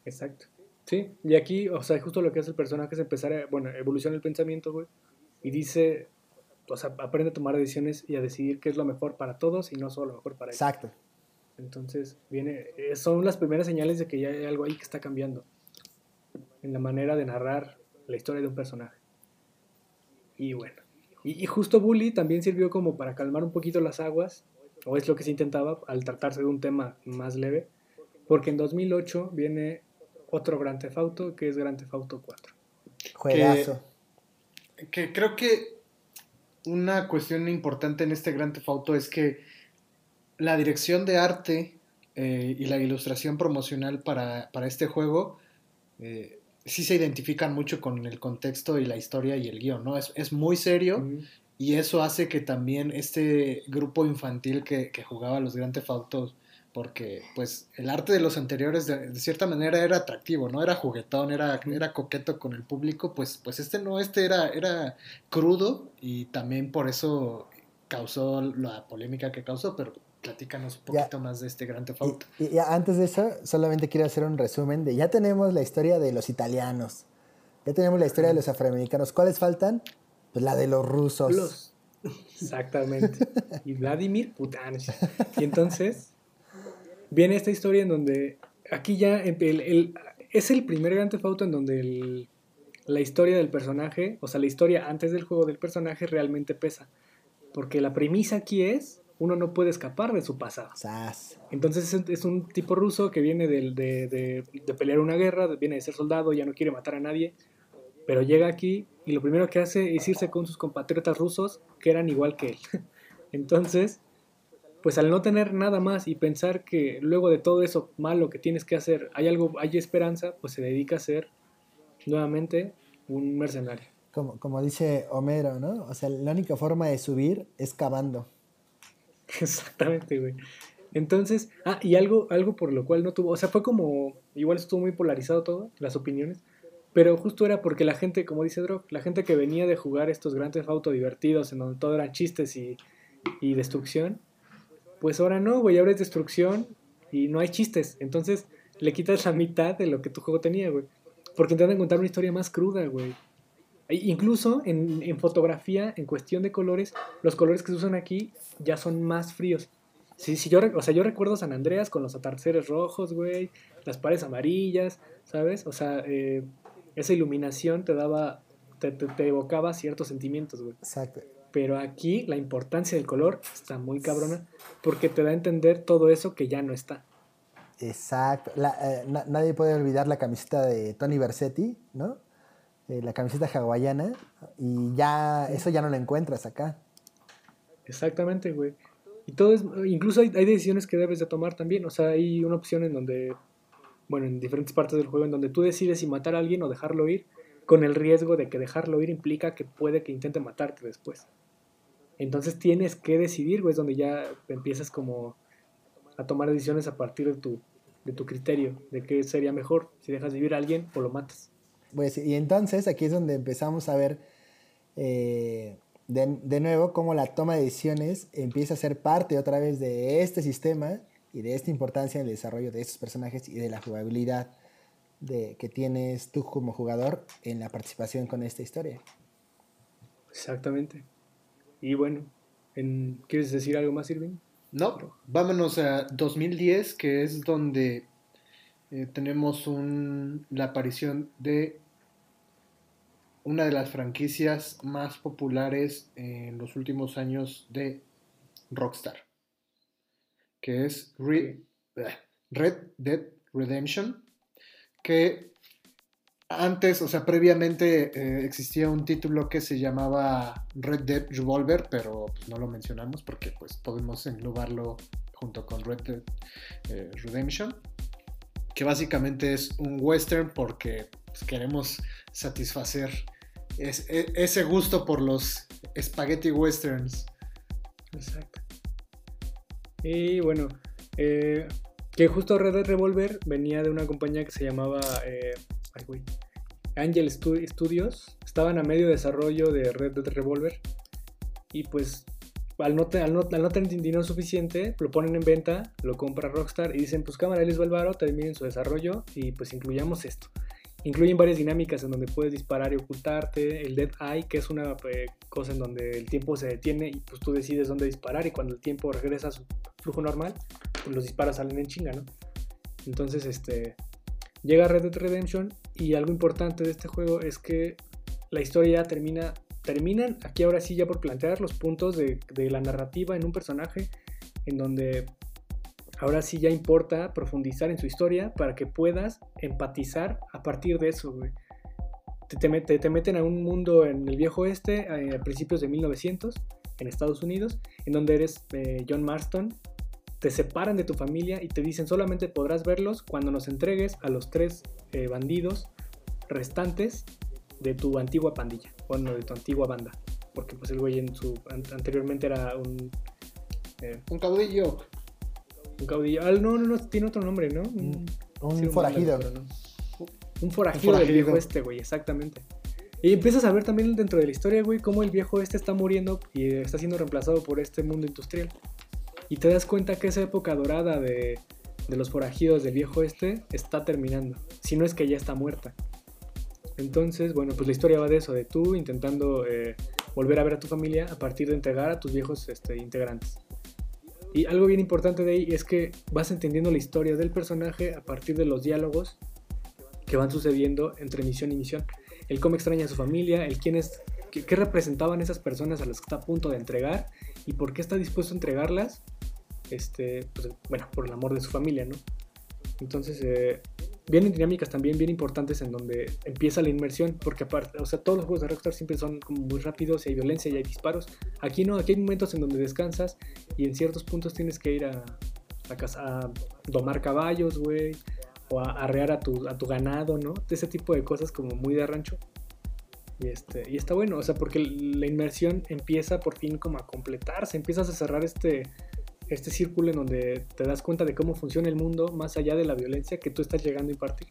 Exacto. Sí, y aquí, o sea, justo lo que hace el personaje es empezar a, bueno, evoluciona el pensamiento, güey, y dice, o sea, aprende a tomar decisiones y a decidir qué es lo mejor para todos y no solo lo mejor para él. Exacto. Entonces, viene, eh, son las primeras señales de que ya hay algo ahí que está cambiando en la manera de narrar la historia de un personaje. Y bueno, y, y justo Bully también sirvió como para calmar un poquito las aguas, o es lo que se intentaba al tratarse de un tema más leve, porque en 2008 viene otro Grand Theft Auto, que es Grand Theft Auto 4. Juegazo. Que creo que una cuestión importante en este Grand Theft Auto es que la dirección de arte eh, y la ilustración promocional para, para este juego eh, sí se identifican mucho con el contexto y la historia y el guion, ¿no? Es, es muy serio Mm, y eso hace que también este grupo infantil que, que jugaba los Grand Theft Autos, porque pues el arte de los anteriores de, de cierta manera era atractivo, ¿no? Era juguetón, era, era coqueto con el público, pues, pues este no, este era, era crudo y también por eso causó la polémica que causó, pero platícanos un Ya. poquito más de este Grand Theft Auto. Y, y antes de eso, solamente quiero hacer un resumen de ya tenemos la historia de los italianos, ya tenemos la historia de los afroamericanos. ¿Cuáles faltan? Pues la de los rusos. Los- Exactamente. Y Vladimir Putin. Y entonces viene esta historia en donde aquí ya el- el- es el primer Grand Theft Auto en donde el- la historia del personaje, o sea, la historia antes del juego del personaje realmente pesa. Porque la premisa aquí es, uno no puede escapar de su pasado. Sas. Entonces es, un tipo ruso que viene de, de- de pelear una guerra, viene de ser soldado, ya no quiere matar a nadie, pero llega aquí y lo primero que hace es irse con sus compatriotas rusos que eran igual que él. Entonces, pues al no tener nada más y pensar que luego de todo eso malo que tienes que hacer hay algo, hay esperanza, pues se dedica a ser nuevamente un mercenario. Como, como dice Homero, ¿no? O sea, la única forma de subir es cavando. Exactamente, güey. Entonces, ah, y algo, algo por lo cual no tuvo, o sea, fue como, igual estuvo muy polarizado todo, las opiniones, pero justo era porque la gente, como dice Drog, la gente que venía de jugar estos grandes auto divertidos en donde todo eran chistes y, y destrucción, pues ahora no, güey, ahora es destrucción y no hay chistes. Entonces le quitas la mitad de lo que tu juego tenía, güey. Porque intentan contar una historia más cruda, güey. E Incluso en, en fotografía, en cuestión de colores, los colores que se usan aquí ya son más fríos. Sí, sí, yo, o sea, yo recuerdo San Andreas con los atardeceres rojos, güey, las paredes amarillas, ¿sabes? O sea, eh, esa iluminación te daba, te, te- te evocaba ciertos sentimientos, güey. Exacto. Pero aquí la importancia del color está muy cabrona porque te da a entender todo eso que ya no está. Exacto. La- eh, na- nadie puede olvidar la camiseta de Tony Versetti, ¿no? Eh, la camiseta hawaiana. Y ya, eso ya no lo encuentras acá. Exactamente, güey. Y todo es, incluso hay, decisiones que debes de tomar también. O sea, hay una opción en donde, bueno, en diferentes partes del juego, en donde tú decides si matar a alguien o dejarlo ir, con el riesgo de que dejarlo ir implica que puede que intente matarte después. Entonces tienes que decidir, güey, es donde ya empiezas como a tomar decisiones a partir de tu, de tu criterio, de qué sería mejor, si dejas vivir a alguien o lo matas. Pues, y entonces aquí es donde empezamos a ver eh, de, de nuevo cómo la toma de decisiones empieza a ser parte otra vez de este sistema y de esta importancia en el desarrollo de estos personajes y de la jugabilidad de, que tienes tú como jugador en la participación con esta historia. Exactamente. Y bueno, en- ¿quieres decir algo más, Irving? No, vámonos a 2010, que es donde eh, tenemos un- la aparición de una de las franquicias más populares en los últimos años de Rockstar, que es Re- Red Dead Redemption, que antes, o sea, previamente eh, existía un título que se llamaba Red Dead Revolver, pero pues, no lo mencionamos porque pues podemos englobarlo junto con Red Dead eh, Redemption, que básicamente es un western porque pues, queremos satisfacer e- ese gusto por los spaghetti westerns. Exacto. Y bueno, eh, que justo Red Dead Revolver venía de una compañía que se llamaba eh, ay, güey, Angel Stu- Studios. Estaban a medio desarrollo de Red Dead Revolver. Y pues al no, no- tener dinero suficiente, lo ponen en venta, lo compra Rockstar y dicen, pues cámara, ahí les va el varo, terminen su desarrollo y pues incluyamos esto. Incluyen varias dinámicas en donde puedes disparar y ocultarte, el Dead Eye, que es una eh, cosa en donde el tiempo se detiene y pues tú decides dónde disparar y cuando el tiempo regresa a su flujo normal, pues los disparos salen en chinga, ¿no? Entonces, este, llega Red Dead Redemption y algo importante de este juego es que la historia termina, terminan aquí ahora sí ya por plantear los puntos de, la narrativa en un personaje en donde ahora sí ya importa profundizar en su historia para que puedas empatizar a partir de eso. Te, te met- te- te meten a un mundo en el viejo oeste eh, a principios de 1900 en Estados Unidos, en donde eres eh, John Marston. Te separan de tu familia y te dicen solamente podrás verlos cuando nos entregues a los tres eh, bandidos restantes de tu antigua pandilla, bueno, de tu antigua banda. Porque pues el güey en su, an- anteriormente era un, eh, Un caudillo. un caudillo. Ah, no, no, no, tiene otro nombre, ¿no? Un, Un sí, forajido. vándalo, pero no. Un forajido del viejo este, güey, exactamente. Y empiezas a ver también dentro de la historia, güey, cómo el viejo este está muriendo y está siendo reemplazado por este mundo industrial. Y te das cuenta que esa época dorada de, de los forajidos del viejo este está terminando. Si no es que ya está muerta. Entonces, bueno, pues la historia va de eso, de tú intentando eh, volver a ver a tu familia a partir de entregar a tus viejos este, integrantes. Y algo bien importante de ahí es que vas entendiendo la historia del personaje a partir de los diálogos que van sucediendo entre misión y misión. El cómo extraña a su familia, el quién es, qué, representaban esas personas a las que está a punto de entregar y por qué está dispuesto a entregarlas, este, pues, bueno, por el amor de su familia, ¿no? Entonces, eh, vienen dinámicas también bien importantes en donde empieza la inmersión, porque aparte, o sea, todos los juegos de Rockstar siempre son como muy rápidos y hay violencia y hay disparos. Aquí no, aquí hay momentos en donde descansas y en ciertos puntos tienes que ir a, a, caza- a domar caballos, güey, o a arrear a tu, a tu ganado, ¿no? Ese tipo de cosas como muy de rancho. Y, este, y está bueno, o sea, porque la inmersión empieza por fin como a completarse, empiezas a cerrar este, este círculo en donde te das cuenta de cómo funciona el mundo más allá de la violencia que tú estás llegando a impartir.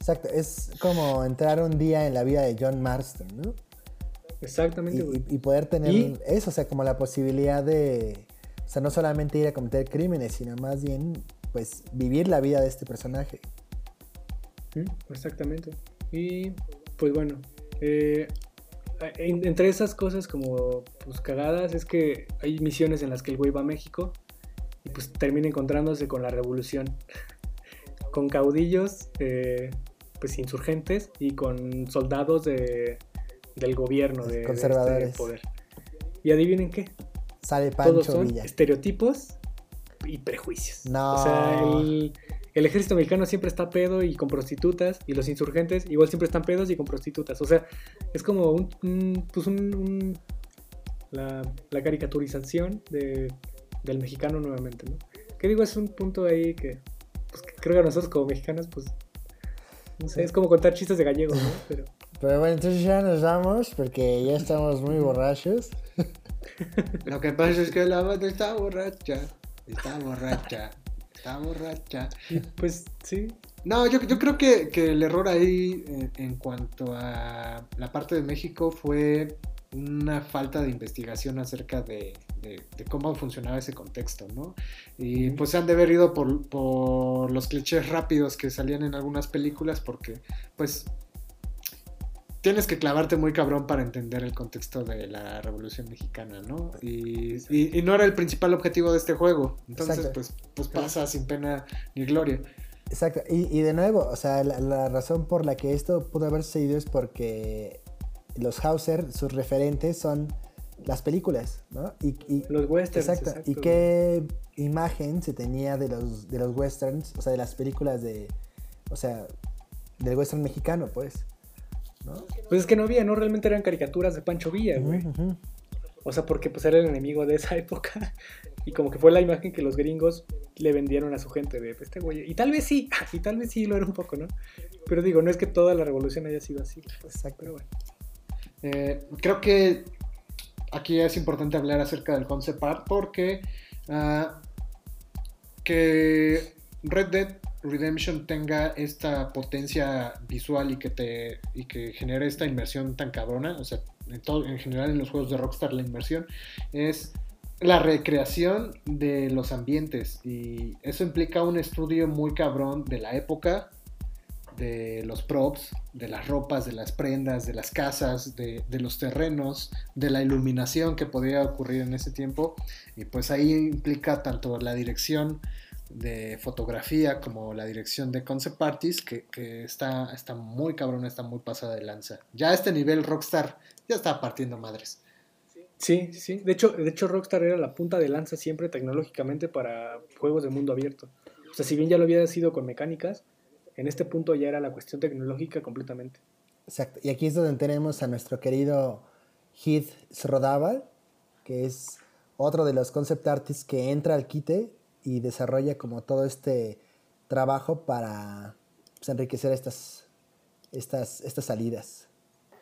Exacto, es como entrar un día en la vida de John Marston, ¿no? Exactamente, Y, güey. y- poder tener Y- eso, o sea, como la posibilidad de, o sea, no solamente ir a cometer crímenes, sino más bien, pues, vivir la vida de este personaje. Exactamente. Y pues bueno, eh, en- entre esas cosas como pues cagadas es que hay misiones en las que el güey va a México y pues termina encontrándose con la revolución, con caudillos eh, pues insurgentes y con soldados de, del gobierno de, de este Conservadores. poder. Y adivinen qué, Sale todos Pancho son Villa. estereotipos y prejuicios. No. O sea, el, el ejército mexicano siempre está pedo y con prostitutas, y los insurgentes igual siempre están pedos y con prostitutas. O sea, es como un, un- pues un, un- la, la caricaturización de, del mexicano nuevamente, ¿no? Que digo, es un punto ahí que, pues, que creo que nosotros como mexicanos, pues, no sé, es como contar chistes de gallegos, ¿no? Pero, Pero bueno, entonces ya nos vamos porque ya estamos muy borrachos. Lo que pasa es que la banda está borracha. Está borracha. Está borracha. pues, sí. No, yo, yo creo que, que el error ahí eh, en cuanto a la parte de México fue una falta de investigación acerca de, de- de cómo funcionaba ese contexto, ¿no? Y pues se han de haber ido por, por los clichés rápidos que salían en algunas películas porque pues tienes que clavarte muy cabrón para entender el contexto de la Revolución Mexicana, ¿no? Y, y- y no era el principal objetivo de este juego. Entonces, Exacto. pues, pues pasa sin pena ni gloria. Exacto, y, y de nuevo, o sea, la, la razón por la que esto pudo haber sucedido es porque los Hauser, sus referentes son las películas, ¿no? Y, y- Los westerns. exacto, exacto, ¿y qué imagen se tenía de los, de los westerns, o sea, de las películas de, o sea, del western mexicano, pues, ¿no? Pues es que no había, ¿no? Realmente eran caricaturas de Pancho Villa, güey. O sea, porque pues era el enemigo de esa época. Y como que fue la imagen que los gringos le vendieron a su gente de este güey. Y tal vez sí, y tal vez sí lo era un poco, ¿no? Pero digo, no es que toda la revolución haya sido así. pues, Exacto. Pero bueno. Eh, creo que aquí es importante hablar acerca del concept art porque ah, que Red Dead Redemption tenga esta potencia visual y que te y que genere esta inmersión tan cabrona, o sea, en, general en los juegos de Rockstar la inmersión es la recreación de los ambientes y eso implica un estudio muy cabrón de la época, de los props, de las ropas, de las prendas, de las casas, de, de los terrenos, de la iluminación que podía ocurrir en ese tiempo. Y pues ahí implica tanto la dirección de fotografía como la dirección de concept artists que, que está, está muy cabrón, está muy pasada de lanza. Ya a este nivel Rockstar ya está partiendo madres. Sí, sí, sí. De hecho, de hecho, Rockstar era la punta de lanza siempre tecnológicamente para juegos de mundo abierto. O sea, si bien ya lo había sido con mecánicas, en este punto ya era la cuestión tecnológica completamente. Exacto. Y aquí es donde tenemos a nuestro querido Heath Srodaval, que es otro de los concept artists que entra al quite y desarrolla como todo este trabajo para pues, enriquecer estas, estas, estas salidas.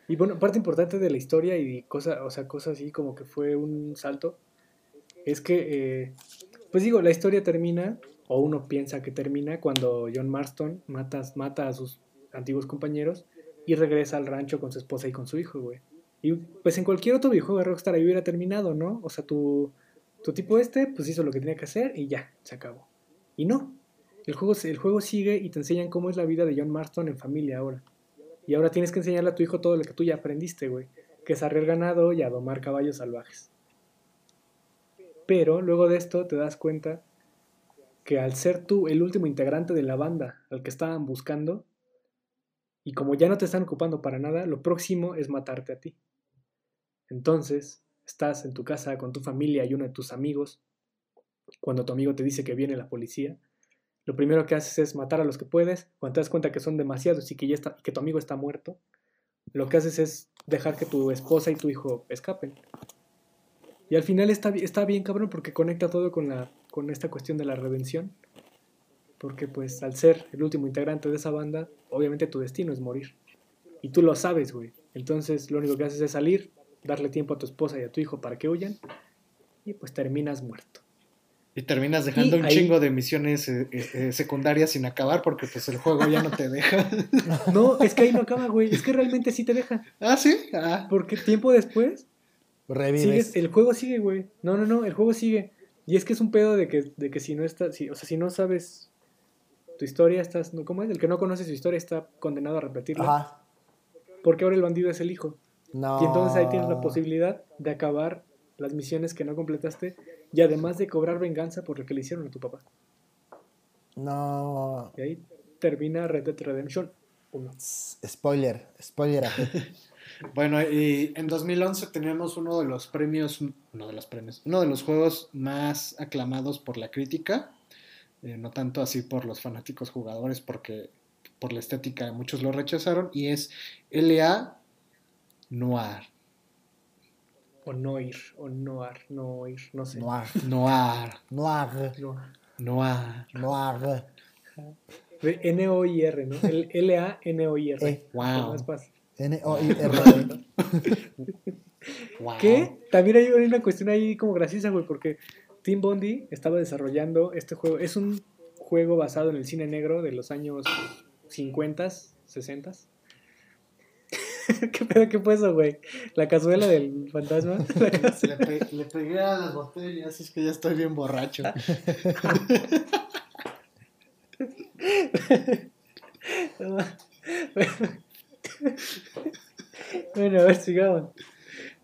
Y bueno, parte importante de la historia y cosa, o sea, cosas así como que fue un salto, es que, eh, pues digo, la historia termina, o uno piensa que termina, cuando John Marston mata, mata a sus antiguos compañeros y regresa al rancho con su esposa y con su hijo, güey. Y pues en cualquier otro videojuego de Rockstar ahí hubiera terminado, ¿no? O sea, tu, tu tipo este, pues hizo lo que tenía que hacer y ya, se acabó. Y no, el juego, el juego sigue y te enseñan cómo es la vida de John Marston en familia ahora. Y ahora tienes que enseñarle a tu hijo todo lo que tú ya aprendiste, güey. Que es arrear ganado y a domar caballos salvajes. Pero luego de esto te das cuenta que al ser tú el último integrante de la banda al que estaban buscando, y como ya no te están ocupando para nada, lo próximo es matarte a ti. Entonces, estás en tu casa con tu familia y uno de tus amigos, cuando tu amigo te dice que viene la policía, lo primero que haces es matar a los que puedes, cuando te das cuenta que son demasiados y que, ya está, que tu amigo está muerto, lo que haces es dejar que tu esposa y tu hijo escapen. Y al final está, está bien cabrón porque conecta todo con, la, con esta cuestión de la redención. Porque pues al ser el último integrante de esa banda, obviamente tu destino es morir. Y tú lo sabes, güey. Entonces lo único que haces es salir, darle tiempo a tu esposa y a tu hijo para que huyan. Y pues terminas muerto. Y terminas dejando Y un ahí- chingo de misiones eh, eh, eh, secundarias sin acabar porque pues el juego ya no te deja. No, es que ahí no acaba, güey. Es que realmente sí te deja. ah, sí. Ah. Porque tiempo después Revives. sigues, el juego sigue, güey. No, no, no, el juego sigue. Y es que es un pedo de que, de que si no estás, si, o sea, si no sabes tu historia, estás, no, ¿cómo es? El que no conoce su historia está condenado a repetirla. Ajá. Porque ahora el bandido es el hijo. No. Y entonces ahí tienes la posibilidad de acabar las misiones que no completaste y además de cobrar venganza por lo que le hicieron a tu papá. No. Y ahí termina Red Dead Redemption 1. S- Spoiler. Spoiler. Bueno, y en 2011 teníamos uno de los premios, uno de los premios, uno de los juegos más aclamados por la crítica, eh, no tanto así por los fanáticos jugadores, porque por la estética muchos lo rechazaron, y es LA Noir. O Noir, o Noir, Noir, no sé. Noir. Noir. Noir. Noir. Noir. Noir. ¿no? L-A-N-O-I-R. Eh. Wow. N-O-I-R. wow. Que también hay una cuestión ahí como graciosa, güey, porque Tim Bondi estaba desarrollando este juego. Es un juego basado en el cine negro de los años 50, 60. ¿Qué pedo? ¿Qué fue eso, güey? ¿La cazuela del fantasma? Le, pe- le pegué a las botellas, es que ya estoy bien borracho. bueno, a ver, sigamos.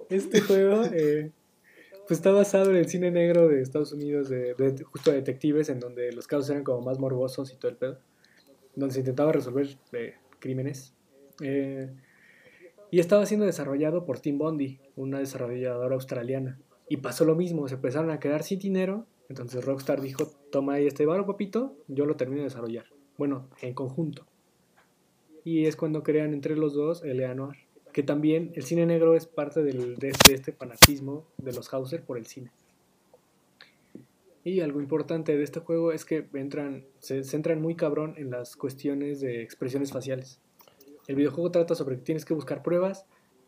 Este juego eh, pues está basado en el cine negro de Estados Unidos, de, de- justo de detectives, en donde los casos eran como más morbosos y todo el pedo. Donde se intentaba resolver eh, crímenes. Eh, y estaba siendo desarrollado por Tim Bondi, una desarrolladora australiana. Y pasó lo mismo, se empezaron a quedar sin dinero. Entonces Rockstar dijo, toma ahí este varo, papito, yo lo termino de desarrollar. Bueno, en conjunto. Y es cuando crean entre los dos el. Que también el cine negro es parte del- de, de este fanatismo de los Hauser por el cine. Y algo importante de este juego es que entran, se centran muy cabrón en las cuestiones de expresiones faciales. El videojuego trata sobre que tienes que buscar pruebas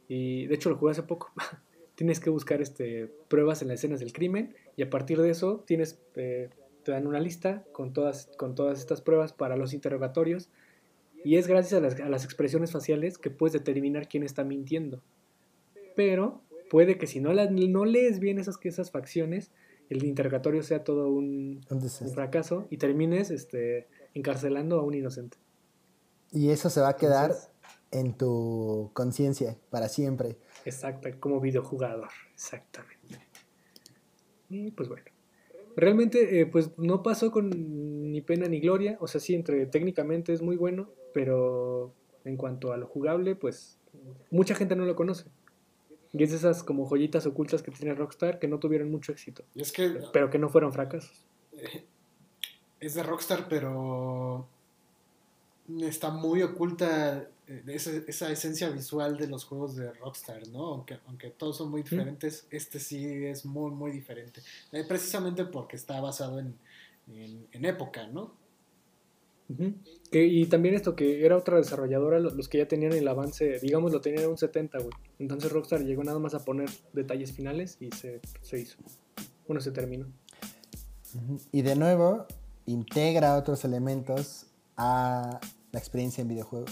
y de hecho lo jugué hace poco. tienes que buscar este, pruebas en las escenas del crimen y a partir de eso tienes, eh, te dan una lista con todas, con todas estas pruebas para los interrogatorios y es gracias a las, a las expresiones faciales que puedes determinar quién está mintiendo. Pero puede que si no, la- no lees bien esas, esas facciones, el interrogatorio sea todo un fracaso y termines este, encarcelando a un inocente. Y eso se va a quedar Entonces- en tu conciencia para siempre. Exacto, como videojugador, exactamente. Y pues bueno. Realmente, eh, pues no pasó con ni pena ni gloria. O sea, sí, entre técnicamente es muy bueno, pero en cuanto a lo jugable, pues mucha gente no lo conoce. Y es de esas como joyitas ocultas que tiene Rockstar que no tuvieron mucho éxito, Y es que pero que no fueron fracasos. es de Rockstar, pero está muy oculta eh, esa, esa esencia visual de los juegos de Rockstar, ¿no? Aunque, aunque todos son muy diferentes, este sí es muy, muy diferente. Eh, precisamente porque está basado en, en, en época, ¿no? Que- y también esto que era otra desarrolladora, lo- los que ya tenían el avance, digamos, lo tenían en un 70, güey. Entonces Rockstar llegó nada más a poner detalles finales y se, se hizo. Bueno, se terminó. Y de nuevo, integra otros elementos a la experiencia en videojuego.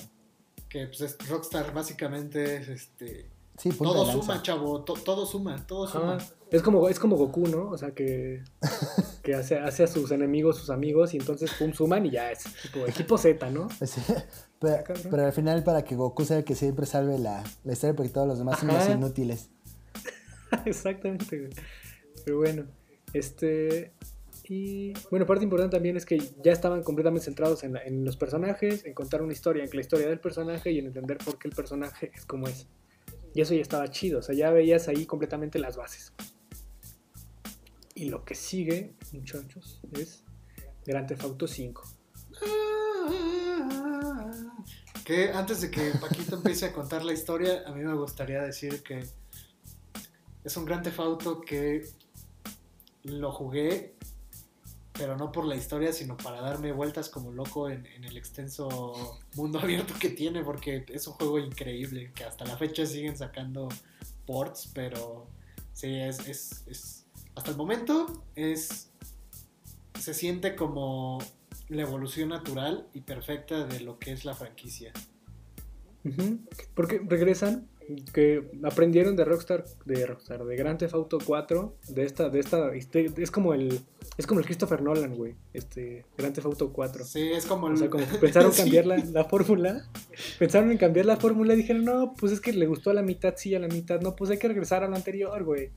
Que pues, es- Rockstar básicamente es este. Sí, punto Todo de lanza. suma, chavo, to- todo suma, todo suma. Ajá. Es como, es como Goku, ¿no? O sea, que, que hace, hace a sus enemigos sus amigos y entonces pum, suman y ya es tipo equipo Z, ¿no? Sí, pero, cabrón. pero al final para que Goku sea el que siempre salve la, la historia porque todos los demás son los inútiles. Exactamente, güey. Pero bueno, este. Bueno, parte importante también es que ya estaban completamente centrados en, la- en los personajes, en contar una historia, en la historia del personaje y en entender por qué el personaje es como es. Y eso ya estaba chido, o sea, ya veías ahí completamente las bases. Y lo que sigue, muchachos, es Grand Theft Auto 5. Que antes de que Paquito empiece a contar la historia, a mí me gustaría decir que es un gran tefauto que lo jugué, pero no por la historia, sino para darme vueltas como loco en, el extenso mundo abierto que tiene, porque es un juego increíble, que hasta la fecha siguen sacando ports, pero sí, es, es, es hasta el momento es se siente como la evolución natural y perfecta de lo que es la franquicia. Porque regresan, que aprendieron de Rockstar, de Rockstar, de Grand Theft Auto 4, de esta, de esta, este- es como el, es como el Christopher Nolan, güey, este, Grand Theft Auto 4. Sí, es como el... O sea, como que pensaron Sí. cambiar la, la fórmula, pensaron en cambiar la fórmula y dijeron, no, pues es que le gustó a la mitad, sí, a la mitad, no, pues hay que regresar a lo anterior, güey.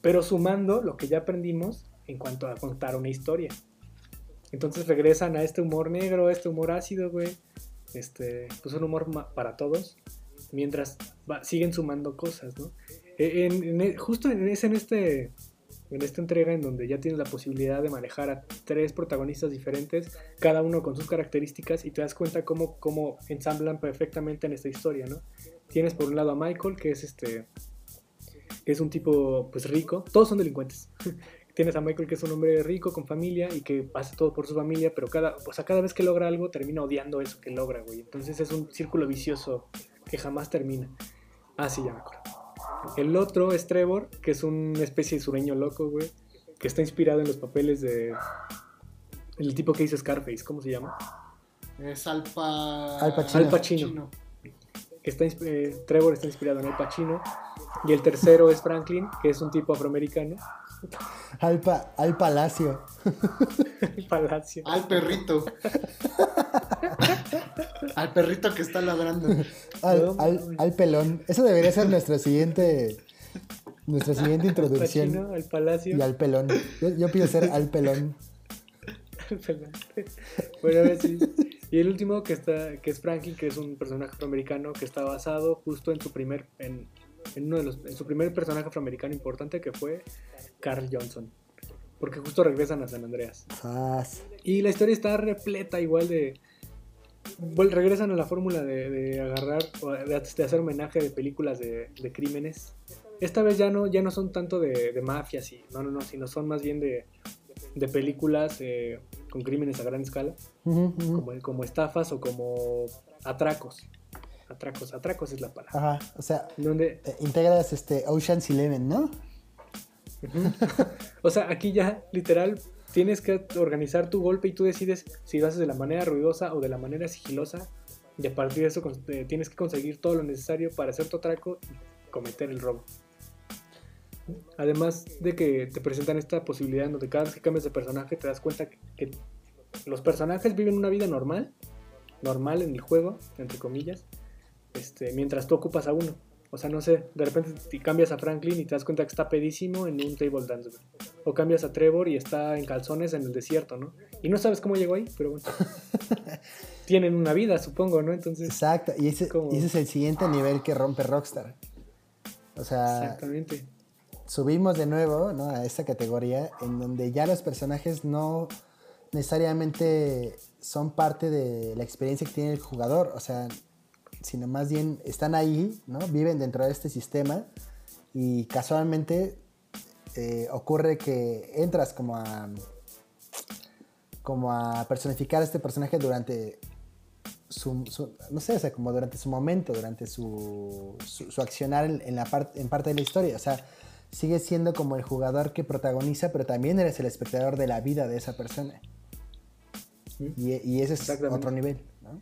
Pero sumando lo que ya aprendimos en cuanto a contar una historia. Entonces regresan a este humor negro, a este humor ácido, güey. Este, pues un humor para todos. Mientras va- siguen sumando cosas, ¿no? E- e- justo en, es en este en esta entrega en donde ya tienes la posibilidad de manejar a tres protagonistas diferentes, cada uno con sus características, y te das cuenta cómo, cómo ensamblan perfectamente en esta historia, ¿no? Tienes por un lado a Michael, que es este. que es un tipo pues rico. Todos son delincuentes. Tienes a Michael, que es un hombre rico, con familia, y que hace todo por su familia, pero cada, o sea, cada vez que logra algo termina odiando eso que logra, güey. Entonces es un círculo vicioso que jamás termina. Ah, sí, ya me acuerdo. El otro es Trevor, que es una especie de sureño loco, güey. Que está inspirado en los papeles de. El tipo que hizo Scarface, ¿cómo se llama? Es Alpa... Al Pacino. Al Pacino. Que está, eh, Trevor está inspirado en Al Pacino. Y el tercero es Franklin, que es un tipo afroamericano. Al, pa- al palacio. El palacio. Al perrito. Al perrito que está ladrando. Al, al- pelón. Eso debería ser nuestra siguiente. Nuestra siguiente introducción. Al palacio. Y al pelón. Yo, yo pido ser al pelón. Al pelón. bueno, a ver sí. Y el último que está, que es Franklin, que es un personaje afroamericano que está basado justo en su primer, en, en uno de los, en su primer personaje afroamericano importante que fue Carl Johnson. Porque justo regresan a San Andreas. Y la historia está repleta igual de... vuel- regresan a la fórmula de, de agarrar, o de, de hacer homenaje de películas de, de crímenes. Esta vez ya no, ya no son tanto de, de mafias, y, no, no, no, sino son más bien de, de películas eh, con crímenes a gran escala, como estafas o como atracos. Atracos, atracos es la palabra. Ajá. O sea, Donde, eh, integras este Ocean's Eleven, ¿no? O sea, aquí ya literal tienes que organizar tu golpe y tú decides si lo haces de la manera ruidosa o de la manera sigilosa. Y a partir de eso eh, tienes que conseguir todo lo necesario para hacer tu atraco y cometer el robo. Además de que te presentan esta posibilidad en donde cada vez que cambias de personaje te das cuenta que, que los personajes viven una vida normal, normal en el juego, entre comillas, este, mientras tú ocupas a uno. O sea, no sé, de repente te cambias a Franklin y te das cuenta que está pedísimo en un table dance, güey. O cambias a Trevor y está en calzones en el desierto, ¿no? Y no sabes cómo llegó ahí, pero bueno. Tienen una vida, supongo, ¿no? Entonces, Exacto. Y ese, Como- ese es el siguiente nivel que rompe Rockstar. O sea, exactamente. subimos de nuevo ¿no? a esta categoría en donde ya los personajes no necesariamente son parte de la experiencia que tiene el jugador, o sea, sino más bien están ahí, ¿no? viven dentro de este sistema y casualmente eh, ocurre que entras como a como a personificar a este personaje durante su, su- no sé, o sea, como durante su momento, durante su, su, su accionar en, en la parte en parte de la historia. O sea, sigues siendo como el jugador que protagoniza, pero también eres el espectador de la vida de esa persona. Y, y ese es otro nivel, ¿no?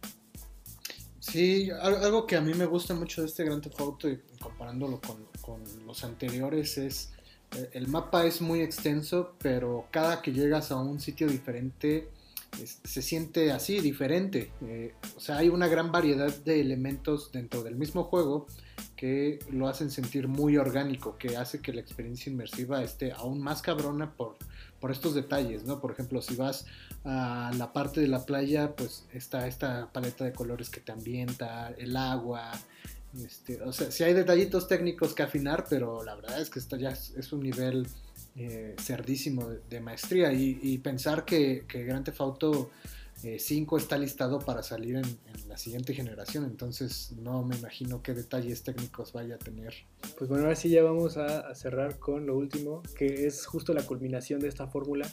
Sí, al- algo que a mí me gusta mucho de este Grand Theft Auto y comparándolo con, los anteriores es eh, el mapa es muy extenso, pero cada que llegas a un sitio diferente se siente así, diferente. Eh, o sea, hay una gran variedad de elementos dentro del mismo juego que lo hacen sentir muy orgánico, que hace que la experiencia inmersiva esté aún más cabrona por, por estos detalles, ¿no? Por ejemplo, si vas a la parte de la playa, pues está esta paleta de colores que te ambienta, el agua, este, o sea, sí hay detallitos técnicos que afinar, pero la verdad es que esto ya es, un nivel eh, cerdísimo de, maestría y, pensar que, que Grand eh, 5 está listado para salir en, la siguiente generación, entonces no me imagino qué detalles técnicos vaya a tener. Pues bueno, ahora sí ya vamos a, a cerrar con lo último, que es justo la culminación de esta fórmula.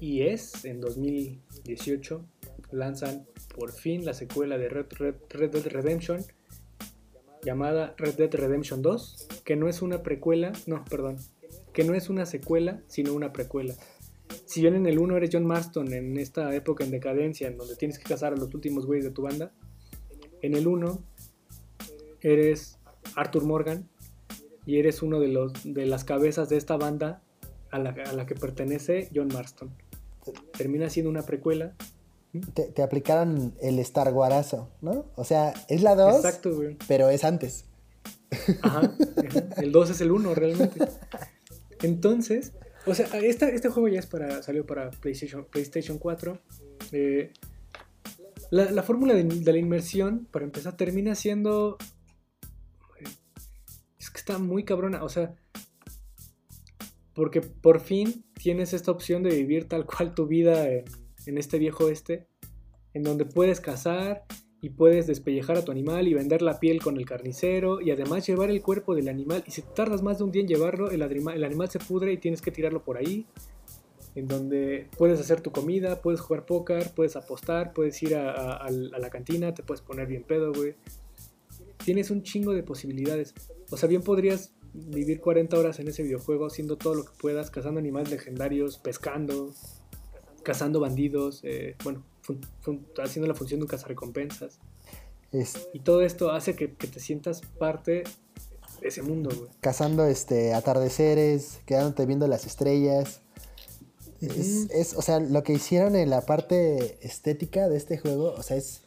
Y es, en 2018, lanzan por fin la secuela de Red, Red, Red Dead Redemption, llamada Red Dead Redemption 2, que no es una precuela, no, perdón, que no es una secuela, sino una precuela. Si bien en el 1 eres John Marston en esta época en decadencia, en donde tienes que cazar a los últimos güeyes de tu banda, en el 1 eres Arthur Morgan y eres uno de, los, de las cabezas de esta banda a la, a la que pertenece John Marston. Termina siendo una precuela. Te, te aplicaron el Star Warazo, ¿no? O sea, es la 2, Exacto, güey. pero es antes. Ajá, ajá. El 2 es el 1 realmente. Entonces, o sea, esta- este juego ya es para, salió para PlayStation, PlayStation 4. Eh, la la fórmula de, de la inmersión, para empezar, termina siendo... Es que está muy cabrona, o sea... Porque por fin tienes esta opción de vivir tal cual tu vida en, en este viejo este, en donde puedes cazar y puedes despellejar a tu animal y vender la piel con el carnicero y además llevar el cuerpo del animal y si tardas más de un día en llevarlo, el, el animal se pudre y tienes que tirarlo por ahí, en donde puedes hacer tu comida, puedes jugar póker, puedes apostar, puedes ir a la cantina, te puedes poner bien pedo, güey. Tienes un chingo de posibilidades. O sea, bien podrías vivir 40 horas en ese videojuego haciendo todo lo que puedas, cazando animales legendarios, pescando, cazando bandidos, eh, bueno, fun- fun- haciendo la función de un cazarrecompensas. Es, Y todo esto hace que, que te sientas parte de ese mundo, güey. cazando este, atardeceres, quedándote viendo las estrellas. Es, o sea, lo que hicieron en la parte estética de este juego, o sea, es,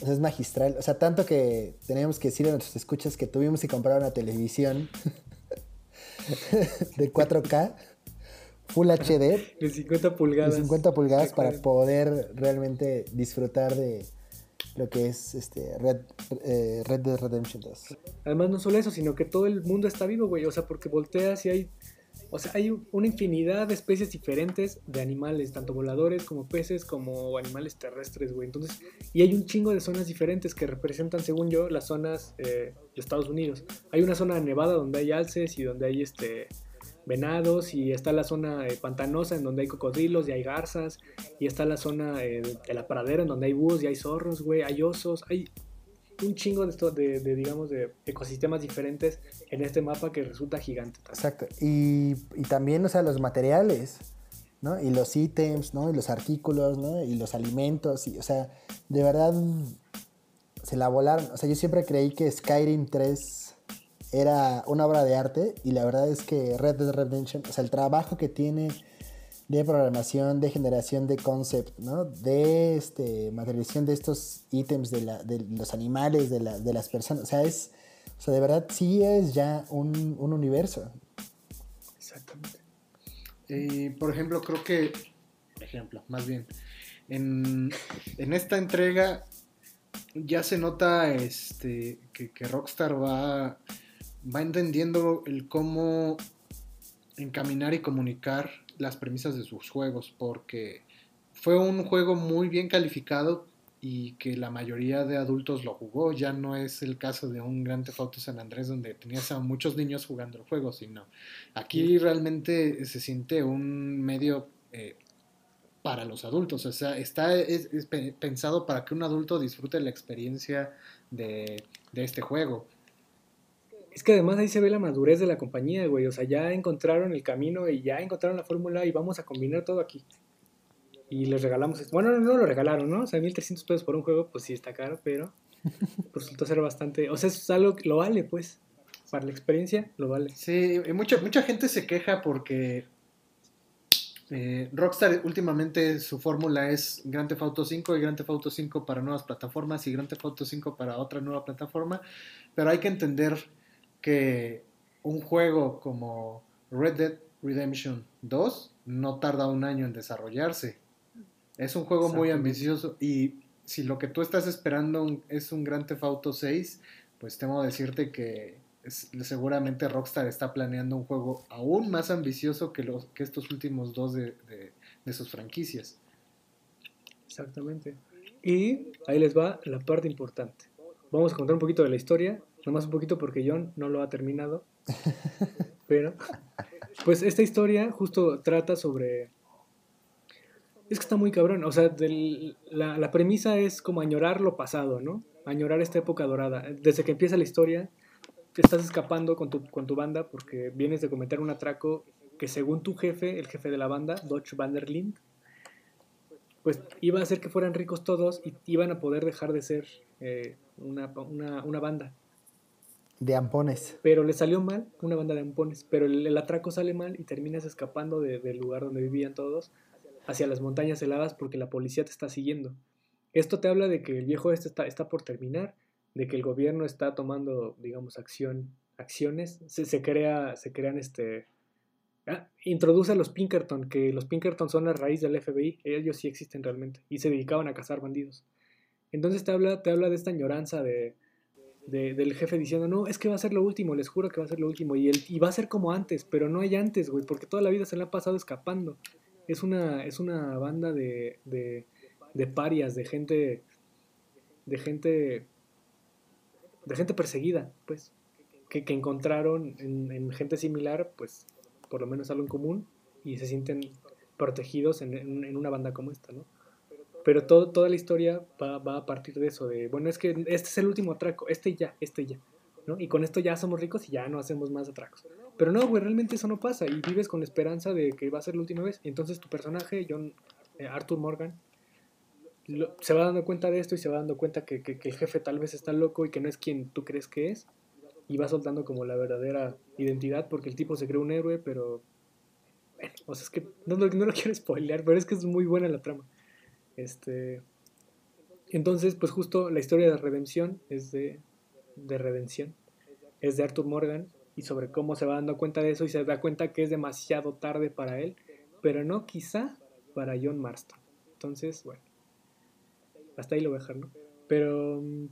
o sea, es magistral. O sea, tanto que teníamos que decir a nuestros escuchas que tuvimos que comprar una televisión de 4K, Full HD, De 50 de pulgadas. 50 pulgadas para poder realmente disfrutar de lo que es este Red, eh, Red Dead Redemption 2. Además, no solo eso, sino que todo el mundo está vivo, güey. O sea, porque volteas y hay. O sea, hay una infinidad de especies diferentes de animales, tanto voladores como peces, como animales terrestres, güey. Entonces, y hay un chingo de zonas diferentes que representan, según yo, las zonas eh, de Estados Unidos. Hay una zona nevada donde hay alces y donde hay este venados, y está la zona eh, pantanosa en donde hay cocodrilos y hay garzas, y está la zona eh, de la pradera en donde hay búhos y hay zorros, güey, hay osos, hay un chingo de, esto, de, digamos, de ecosistemas diferentes en este mapa que resulta gigante. Exacto. Y, y también, o sea, los materiales, ¿no? Y los ítems, ¿no? Y los artículos, ¿no? Y los alimentos, y, o sea, de verdad se la volaron. O sea, yo siempre creí que Skyrim 3 era una obra de arte y la verdad es que Red Dead Redemption, o sea, el trabajo que tiene de programación, de generación de concept, ¿no? De este, materialización de estos ítems de, la- de los animales, de, la- de las personas, o sea, es, o sea, de verdad sí es ya un, un universo. Exactamente. Y, por ejemplo, creo que, por ejemplo, más bien, en, en esta entrega ya se nota este, que Rockstar va, va entendiendo el cómo encaminar y comunicar las premisas de sus juegos, porque fue un juego muy bien calificado y que la mayoría de adultos lo jugó. Ya no es el caso de un Grand Theft San Andrés donde tenías a muchos niños jugando el juego, sino aquí realmente se siente un medio eh, para los adultos. O sea, está es- es pe- pensado para que un adulto disfrute la experiencia de, de este juego. Es que además ahí se ve la madurez de la compañía, güey. O sea, ya encontraron el camino y ya encontraron la fórmula y vamos a combinar todo aquí. Y les regalamos esto. Bueno, no, no lo regalaron, ¿no? O sea, 1300 pesos por un juego, pues sí está caro, pero resultó ser bastante. O sea, es algo que lo vale, pues. Para la experiencia, lo vale. Sí, y mucha, mucha gente se queja porque eh, Rockstar últimamente su fórmula es Grand Theft Auto 5 y Grand Theft Auto 5 para nuevas plataformas y Grand Theft Auto 5 para otra nueva plataforma, pero hay que entender que un juego como Red Dead Redemption 2 no tarda un año en desarrollarse. Es un juego muy ambicioso y si lo que tú estás esperando es un Grand Theft Auto 6, pues temo decirte que es- seguramente Rockstar está planeando un juego aún más ambicioso que, los, que estos últimos dos de, de- de sus franquicias. Exactamente. Y ahí les va la parte importante. Vamos a contar un poquito de la historia, nomás un poquito porque John no lo ha terminado. Pero, pues esta historia justo trata sobre... Es que está muy cabrón, o sea, del- la, la premisa es como añorar lo pasado, ¿no? Añorar esta época dorada. Desde que empieza la historia, te estás escapando con tu, con tu banda porque vienes de cometer un atraco que según tu jefe, el jefe de la banda, Dodge Vanderlind, pues iba a hacer que fueran ricos todos y iban a poder dejar de ser eh, una, una- una banda. De ampones. Pero le salió mal, una banda de ampones, pero el, el atraco sale mal y terminas escapando de- del lugar donde vivían todos hacia las montañas heladas porque la policía te está siguiendo. Esto te habla de que el viejo este está, está por terminar, de que el gobierno está tomando, digamos, acción, acciones, se, se crea, se crean este... ah, introduce a los Pinkerton, que los Pinkerton son la raíz del FBI, ellos sí existen realmente, y se dedicaban a cazar bandidos. Entonces te habla, te habla de esta añoranza de, de- del jefe diciendo, no, es que va a ser lo último, les juro que va a ser lo último. Y, el, y va a ser como antes, pero no hay antes, güey, porque toda la vida se le ha pasado escapando. Es una, es una banda de, de, de parias, de gente, de gente, de gente perseguida, pues, que, que encontraron en, en gente similar, pues, por lo menos algo en común y se sienten protegidos en, en- en una banda como esta, ¿no? Pero todo, toda la historia va, va a partir de eso, de, bueno, es que este es el último atraco, este ya, este ya, ¿no? Y con esto ya somos ricos y ya no hacemos más atracos. Pero no, güey, realmente eso no pasa y vives con la esperanza de que va a ser la última vez. Y entonces tu personaje, John, eh, Arthur Morgan, se va dando cuenta de esto y se va dando cuenta que, que- el jefe tal vez está loco y que no es quien tú crees que es. Y va soltando como la verdadera identidad porque el tipo se cree un héroe, pero... Bueno, o sea, es que no, lo- no lo quiero spoilear, pero es que es muy buena la trama. Este... Entonces, pues justo la historia de redención es de, de redención. Es de Arthur Morgan y sobre cómo se va dando cuenta de eso y se da cuenta que es demasiado tarde para él, pero no quizá para John Marston. Entonces, bueno, hasta ahí lo voy a dejar, ¿no? Pero, mm,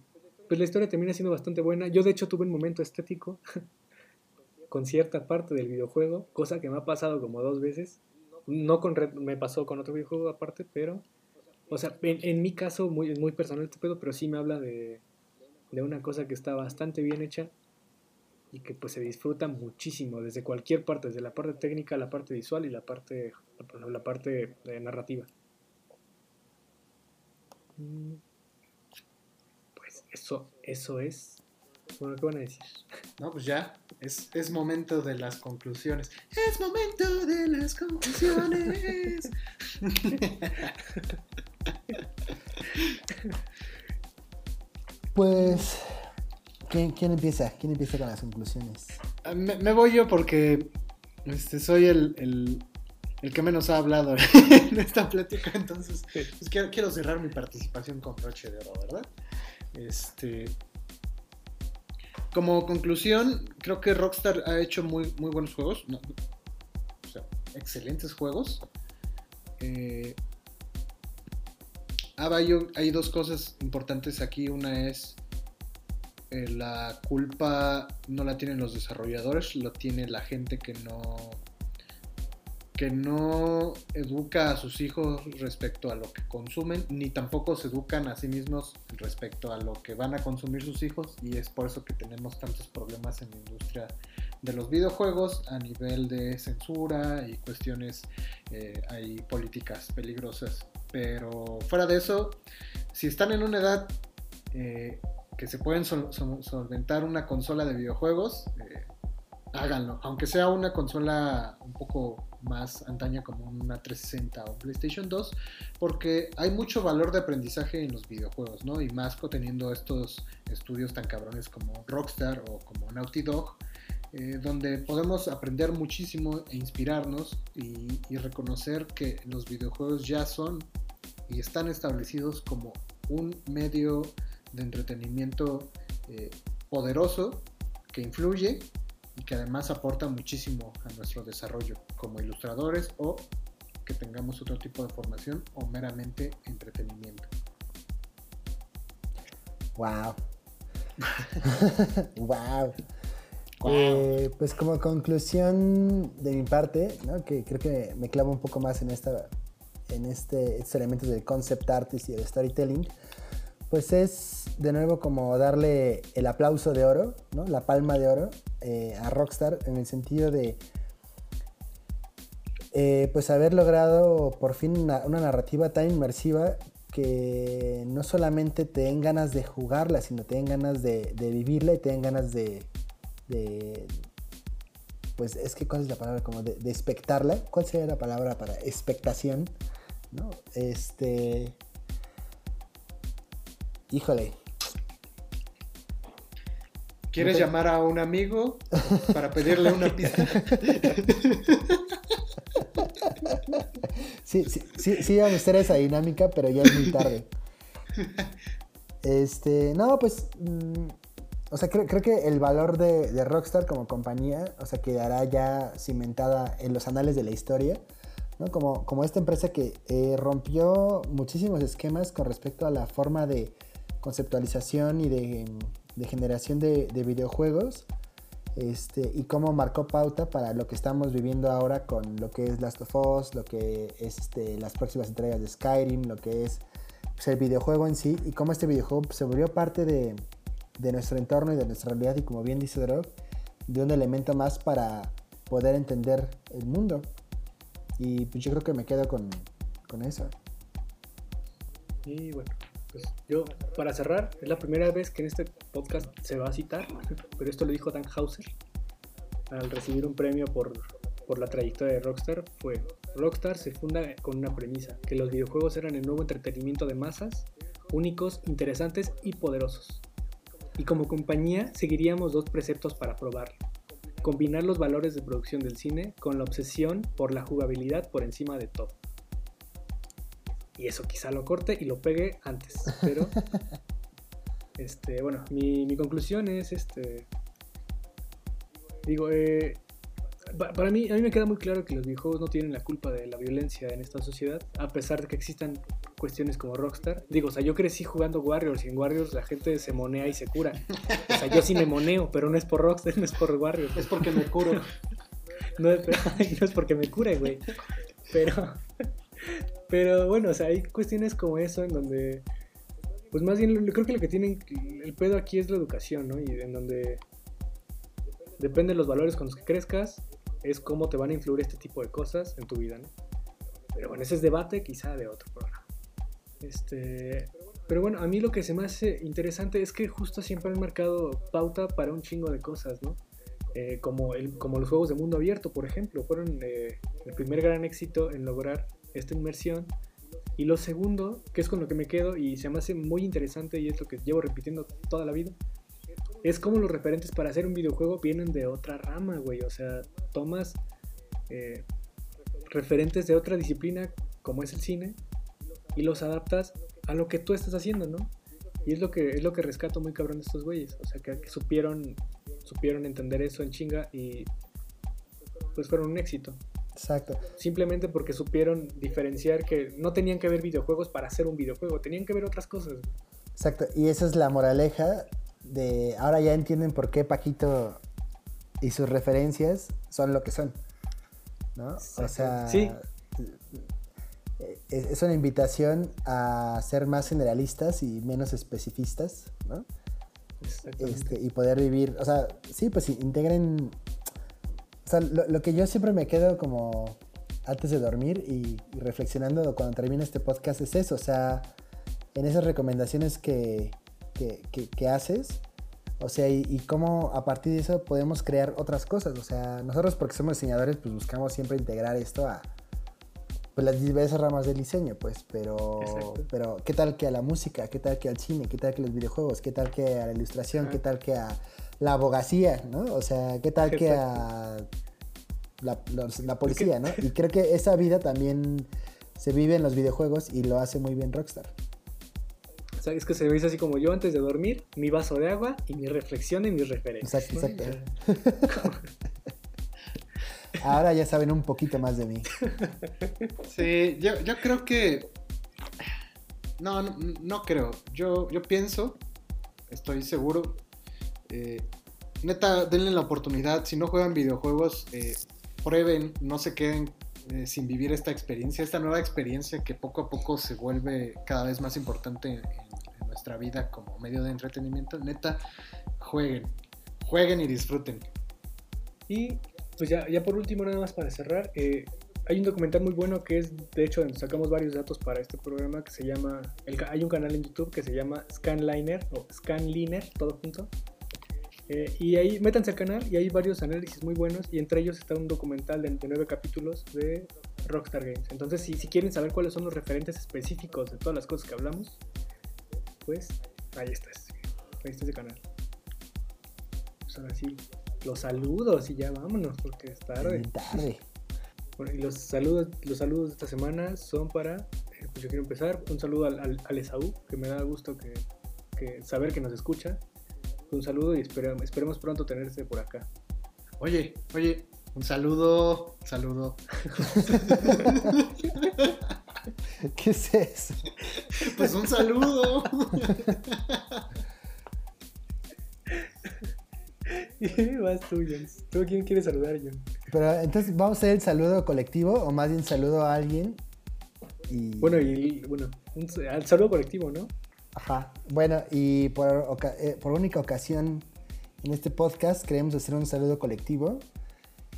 pues la historia termina siendo bastante buena. Yo de hecho tuve un momento estético con cierta parte del videojuego, cosa que me ha pasado como dos veces. No con me pasó con otro videojuego aparte, pero, o sea, en, en mi caso muy, muy personal este pedo, pero sí me habla de, de una cosa que está bastante bien hecha y que pues se disfruta muchísimo desde cualquier parte, desde la parte técnica, la parte visual y la parte, la, la parte eh, narrativa. Mm, Pues eso, eso es. Bueno, ¿qué van a decir? No, pues ya, es, es momento de las conclusiones. Es momento de las conclusiones. Pues, ¿quién, quién empieza? ¿Quién empieza con las conclusiones? Ah, me, me voy yo porque este, soy el, el- el que menos ha hablado en esta plática, entonces pues, quiero, quiero cerrar mi participación con broche de oro, ¿verdad? Este, como conclusión, creo que Rockstar ha hecho muy, muy buenos juegos, no, o sea, excelentes juegos. Eh, ah, va, yo- hay dos cosas importantes aquí. Una es eh, la culpa no la tienen los desarrolladores, lo tiene la gente que no que no educa a sus hijos respecto a lo que consumen, ni tampoco se educan a sí mismos respecto a lo que van a consumir sus hijos, y es por eso que tenemos tantos problemas en la industria de los videojuegos a nivel de censura y cuestiones, eh, hay políticas peligrosas. Pero fuera de eso, si están en una edad eh, que se pueden sol- sol- solventar una consola de videojuegos, eh, háganlo. Aunque sea una consola un poco más antaña como una 360 o PlayStation 2, porque hay mucho valor de aprendizaje en los videojuegos, ¿no? Y más teniendo estos estudios tan cabrones como Rockstar o como Naughty Dog, eh, donde podemos aprender muchísimo e inspirarnos y, y reconocer que los videojuegos ya son y están establecidos como un medio de entretenimiento eh, poderoso que influye y que además aporta muchísimo a nuestro desarrollo como ilustradores o que tengamos otro tipo de formación o meramente entretenimiento. Wow. wow. Eh, pues como conclusión de mi parte, que creo que me clavo un poco más en esta en este, estos elementos del concept artist y del storytelling, pues es de nuevo como darle el aplauso de oro, la palma de oro eh, a Rockstar en el sentido de eh, pues haber logrado por fin una, una narrativa tan inmersiva que no solamente te den ganas de jugarla, sino te den ganas de, de vivirla y te den ganas de, de, pues es que, ¿cuál es la palabra? Como de, de expectarla. ¿Cuál sería la palabra para expectación? ¿No? Este... Híjole, ¿Quieres No te- llamar a un amigo para pedirle una pista? Sí, sí, sí, sí a gustar esa dinámica, pero ya es muy tarde. Este, no, pues, mm, o sea, creo, que el valor de, Rockstar como compañía, o sea, quedará ya cimentada en los anales de la historia, ¿no? Como, como esta empresa que eh, rompió muchísimos esquemas con respecto a la forma de conceptualización y de, generación de, de videojuegos, este, y cómo marcó pauta para lo que estamos viviendo ahora con lo que es Last of Us, lo que es este, las próximas entregas de Skyrim, lo que es pues, el videojuego en sí, y cómo este videojuego se volvió parte de, de nuestro entorno y de nuestra realidad, y como bien dice Drog, de un elemento más para poder entender el mundo. Y pues yo creo que me quedo con, con eso. Y bueno, pues yo, para cerrar, es la primera vez que en este podcast se va a citar, pero esto lo dijo Dan Hauser al recibir un premio por, por la trayectoria de Rockstar. Fue, Rockstar se funda con una premisa, que los videojuegos eran el nuevo entretenimiento de masas, únicos, interesantes y poderosos. Y como compañía seguiríamos dos preceptos para probarlo. Combinar los valores de producción del cine con la obsesión por la jugabilidad por encima de todo. Y eso quizá lo corte y lo pegue antes. Pero, este, bueno, mi, mi conclusión es, este, digo, eh, para mí, a mí me queda muy claro que los videojuegos no tienen la culpa de la violencia en esta sociedad, a pesar de que existan cuestiones como Rockstar. Digo, o sea, yo crecí jugando Warriors y en Warriors la gente se monea y se cura. O sea, yo sí me moneo, pero no es por Rockstar, no es por Warriors. Es porque me curo. No, es- no es porque me cure, güey. Pero, pero bueno, o sea, hay cuestiones como eso en donde, pues más bien, creo que lo que tienen, el pedo aquí es la educación, ¿no? Y en donde depende de los valores con los que crezcas, es cómo te van a influir este tipo de cosas en tu vida, ¿no? Pero bueno, ese es debate quizá de otro programa. Este, pero bueno, a mí lo que se me hace interesante es que justo siempre han marcado pauta para un chingo de cosas, ¿no? Eh, como, el, como los juegos de mundo abierto, por ejemplo, fueron eh, el primer gran éxito en lograr esta inmersión. Y lo segundo, que es con lo que me quedo y se me hace muy interesante y es lo que llevo repitiendo toda la vida, es como los referentes para hacer un videojuego vienen de otra rama, güey. O sea, tomas eh, referentes de otra disciplina, como es el cine, y los adaptas a lo que tú estás haciendo, ¿no? Y es lo que, es lo que rescato muy cabrón de estos güeyes. O sea, que, que supieron, supieron entender eso en chinga y pues fueron un éxito. Exacto. Simplemente porque supieron diferenciar que no tenían que ver videojuegos para hacer un videojuego, tenían que ver otras cosas. Exacto. Y esa es la moraleja de ahora ya entienden por qué Paquito y sus referencias son lo que son. ¿No? O sea, Sí. es es una invitación a ser más generalistas y menos especificistas, ¿no? Este, y poder vivir, o sea, sí, pues integren, o sea, lo, lo que yo siempre me quedo como antes de dormir y, y reflexionando cuando termine este podcast es eso, o sea, en esas recomendaciones que, que, que- que haces, o sea, y, y cómo a partir de eso podemos crear otras cosas, o sea, nosotros porque somos diseñadores, pues buscamos siempre integrar esto a pues, las diversas ramas del diseño, pues, pero, Exacto. pero ¿qué tal que a la música? ¿Qué tal que al cine? ¿Qué tal que a los videojuegos? ¿Qué tal que a la ilustración? ¿Qué tal que a la abogacía? ¿no? O sea, ¿qué tal que a la, los- la policía? ¿no? Y creo que esa vida también se vive en los videojuegos y lo hace muy bien Rockstar. O sea, es que se me dice así como yo antes de dormir, mi vaso de agua y mi reflexión y mis referencias. Exacto, exacto. Ahora ya saben un poquito más de mí. Sí, yo, yo creo que. No, no, no creo. Yo, yo pienso, estoy seguro. eh, neta, denle la oportunidad. Si no juegan videojuegos, eh, prueben, no se queden eh, sin vivir esta experiencia, esta nueva experiencia que poco a poco se vuelve cada vez más importante en, en nuestra vida como medio de entretenimiento. Neta, jueguen, jueguen y disfruten. Y pues ya, ya por último, nada más para cerrar, eh, hay un documental muy bueno que es, de hecho, sacamos varios datos para este programa que se llama, el hay un canal en YouTube que se llama Scanliner o Scanliner, todo junto. Eh, y ahí métanse al canal y hay varios análisis muy buenos y entre ellos está un documental de, de nueve capítulos de Rockstar Games. Entonces, si, si quieren saber cuáles son los referentes específicos de todas las cosas que hablamos, pues ahí está. ese- Ahí está ese canal. Pues ahora sí, los saludos y ya vámonos porque es tarde. Tarde. Bueno, y los saludos, los saludos de esta semana son para, eh, pues yo quiero empezar, un saludo al, al, al Esaú, que me da gusto que, que saber que nos escucha. Un saludo y esperemos, esperemos pronto tenerse por acá. Oye, oye, un saludo, saludo. ¿Qué es eso? Pues un saludo. Vas tú, Jens. ¿Tú quién quieres saludar, John? Pero entonces, ¿vamos a hacer el saludo colectivo o más bien saludo a alguien? Y... Bueno, y bueno, un, al saludo colectivo, ¿no? Ajá. Bueno, y por, oca- eh, por única ocasión en este podcast queremos hacer un saludo colectivo.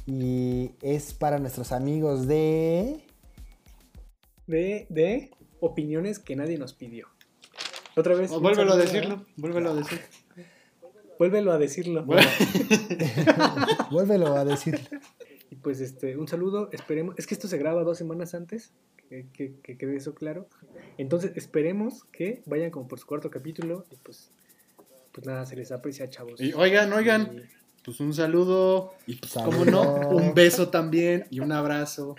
Y es para nuestros amigos de... De, de opiniones que nadie nos pidió. Otra vez. Oh, vuélvelo a decirlo, vuélvelo a decir. Vuélvelo a decirlo. Vuélvelo a decir. Pues este, un saludo, esperemos, es que esto se graba dos semanas antes, que, que, que quede eso claro. Entonces esperemos que vayan como por su cuarto capítulo y pues, pues nada, se les aprecia, chavos. Y oigan, oigan, pues un saludo y pues, ¿cómo no? Un beso también y un abrazo.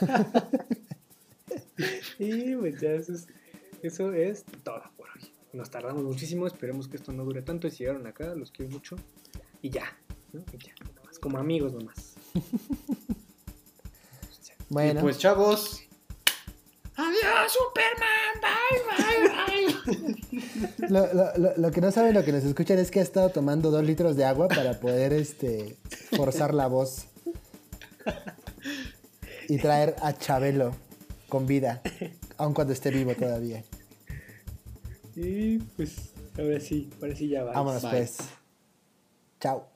Y, pues ya eso es, eso es todo por hoy. Nos tardamos muchísimo, esperemos que esto no dure tanto. Y si llegaron acá, los quiero mucho. Y ya, ¿no? Y ya, nomás, como amigos nomás. Bueno, Y pues chavos, Adiós, Superman. Bye, bye, bye. lo, lo- lo- lo que no saben, lo que nos escuchan es que ha estado tomando dos litros de agua para poder este, forzar la voz. Y traer a Chabelo con vida, aun cuando esté vivo todavía. Y pues ahora sí, ahora sí ya va. Vámonos Bye. pues. Chao.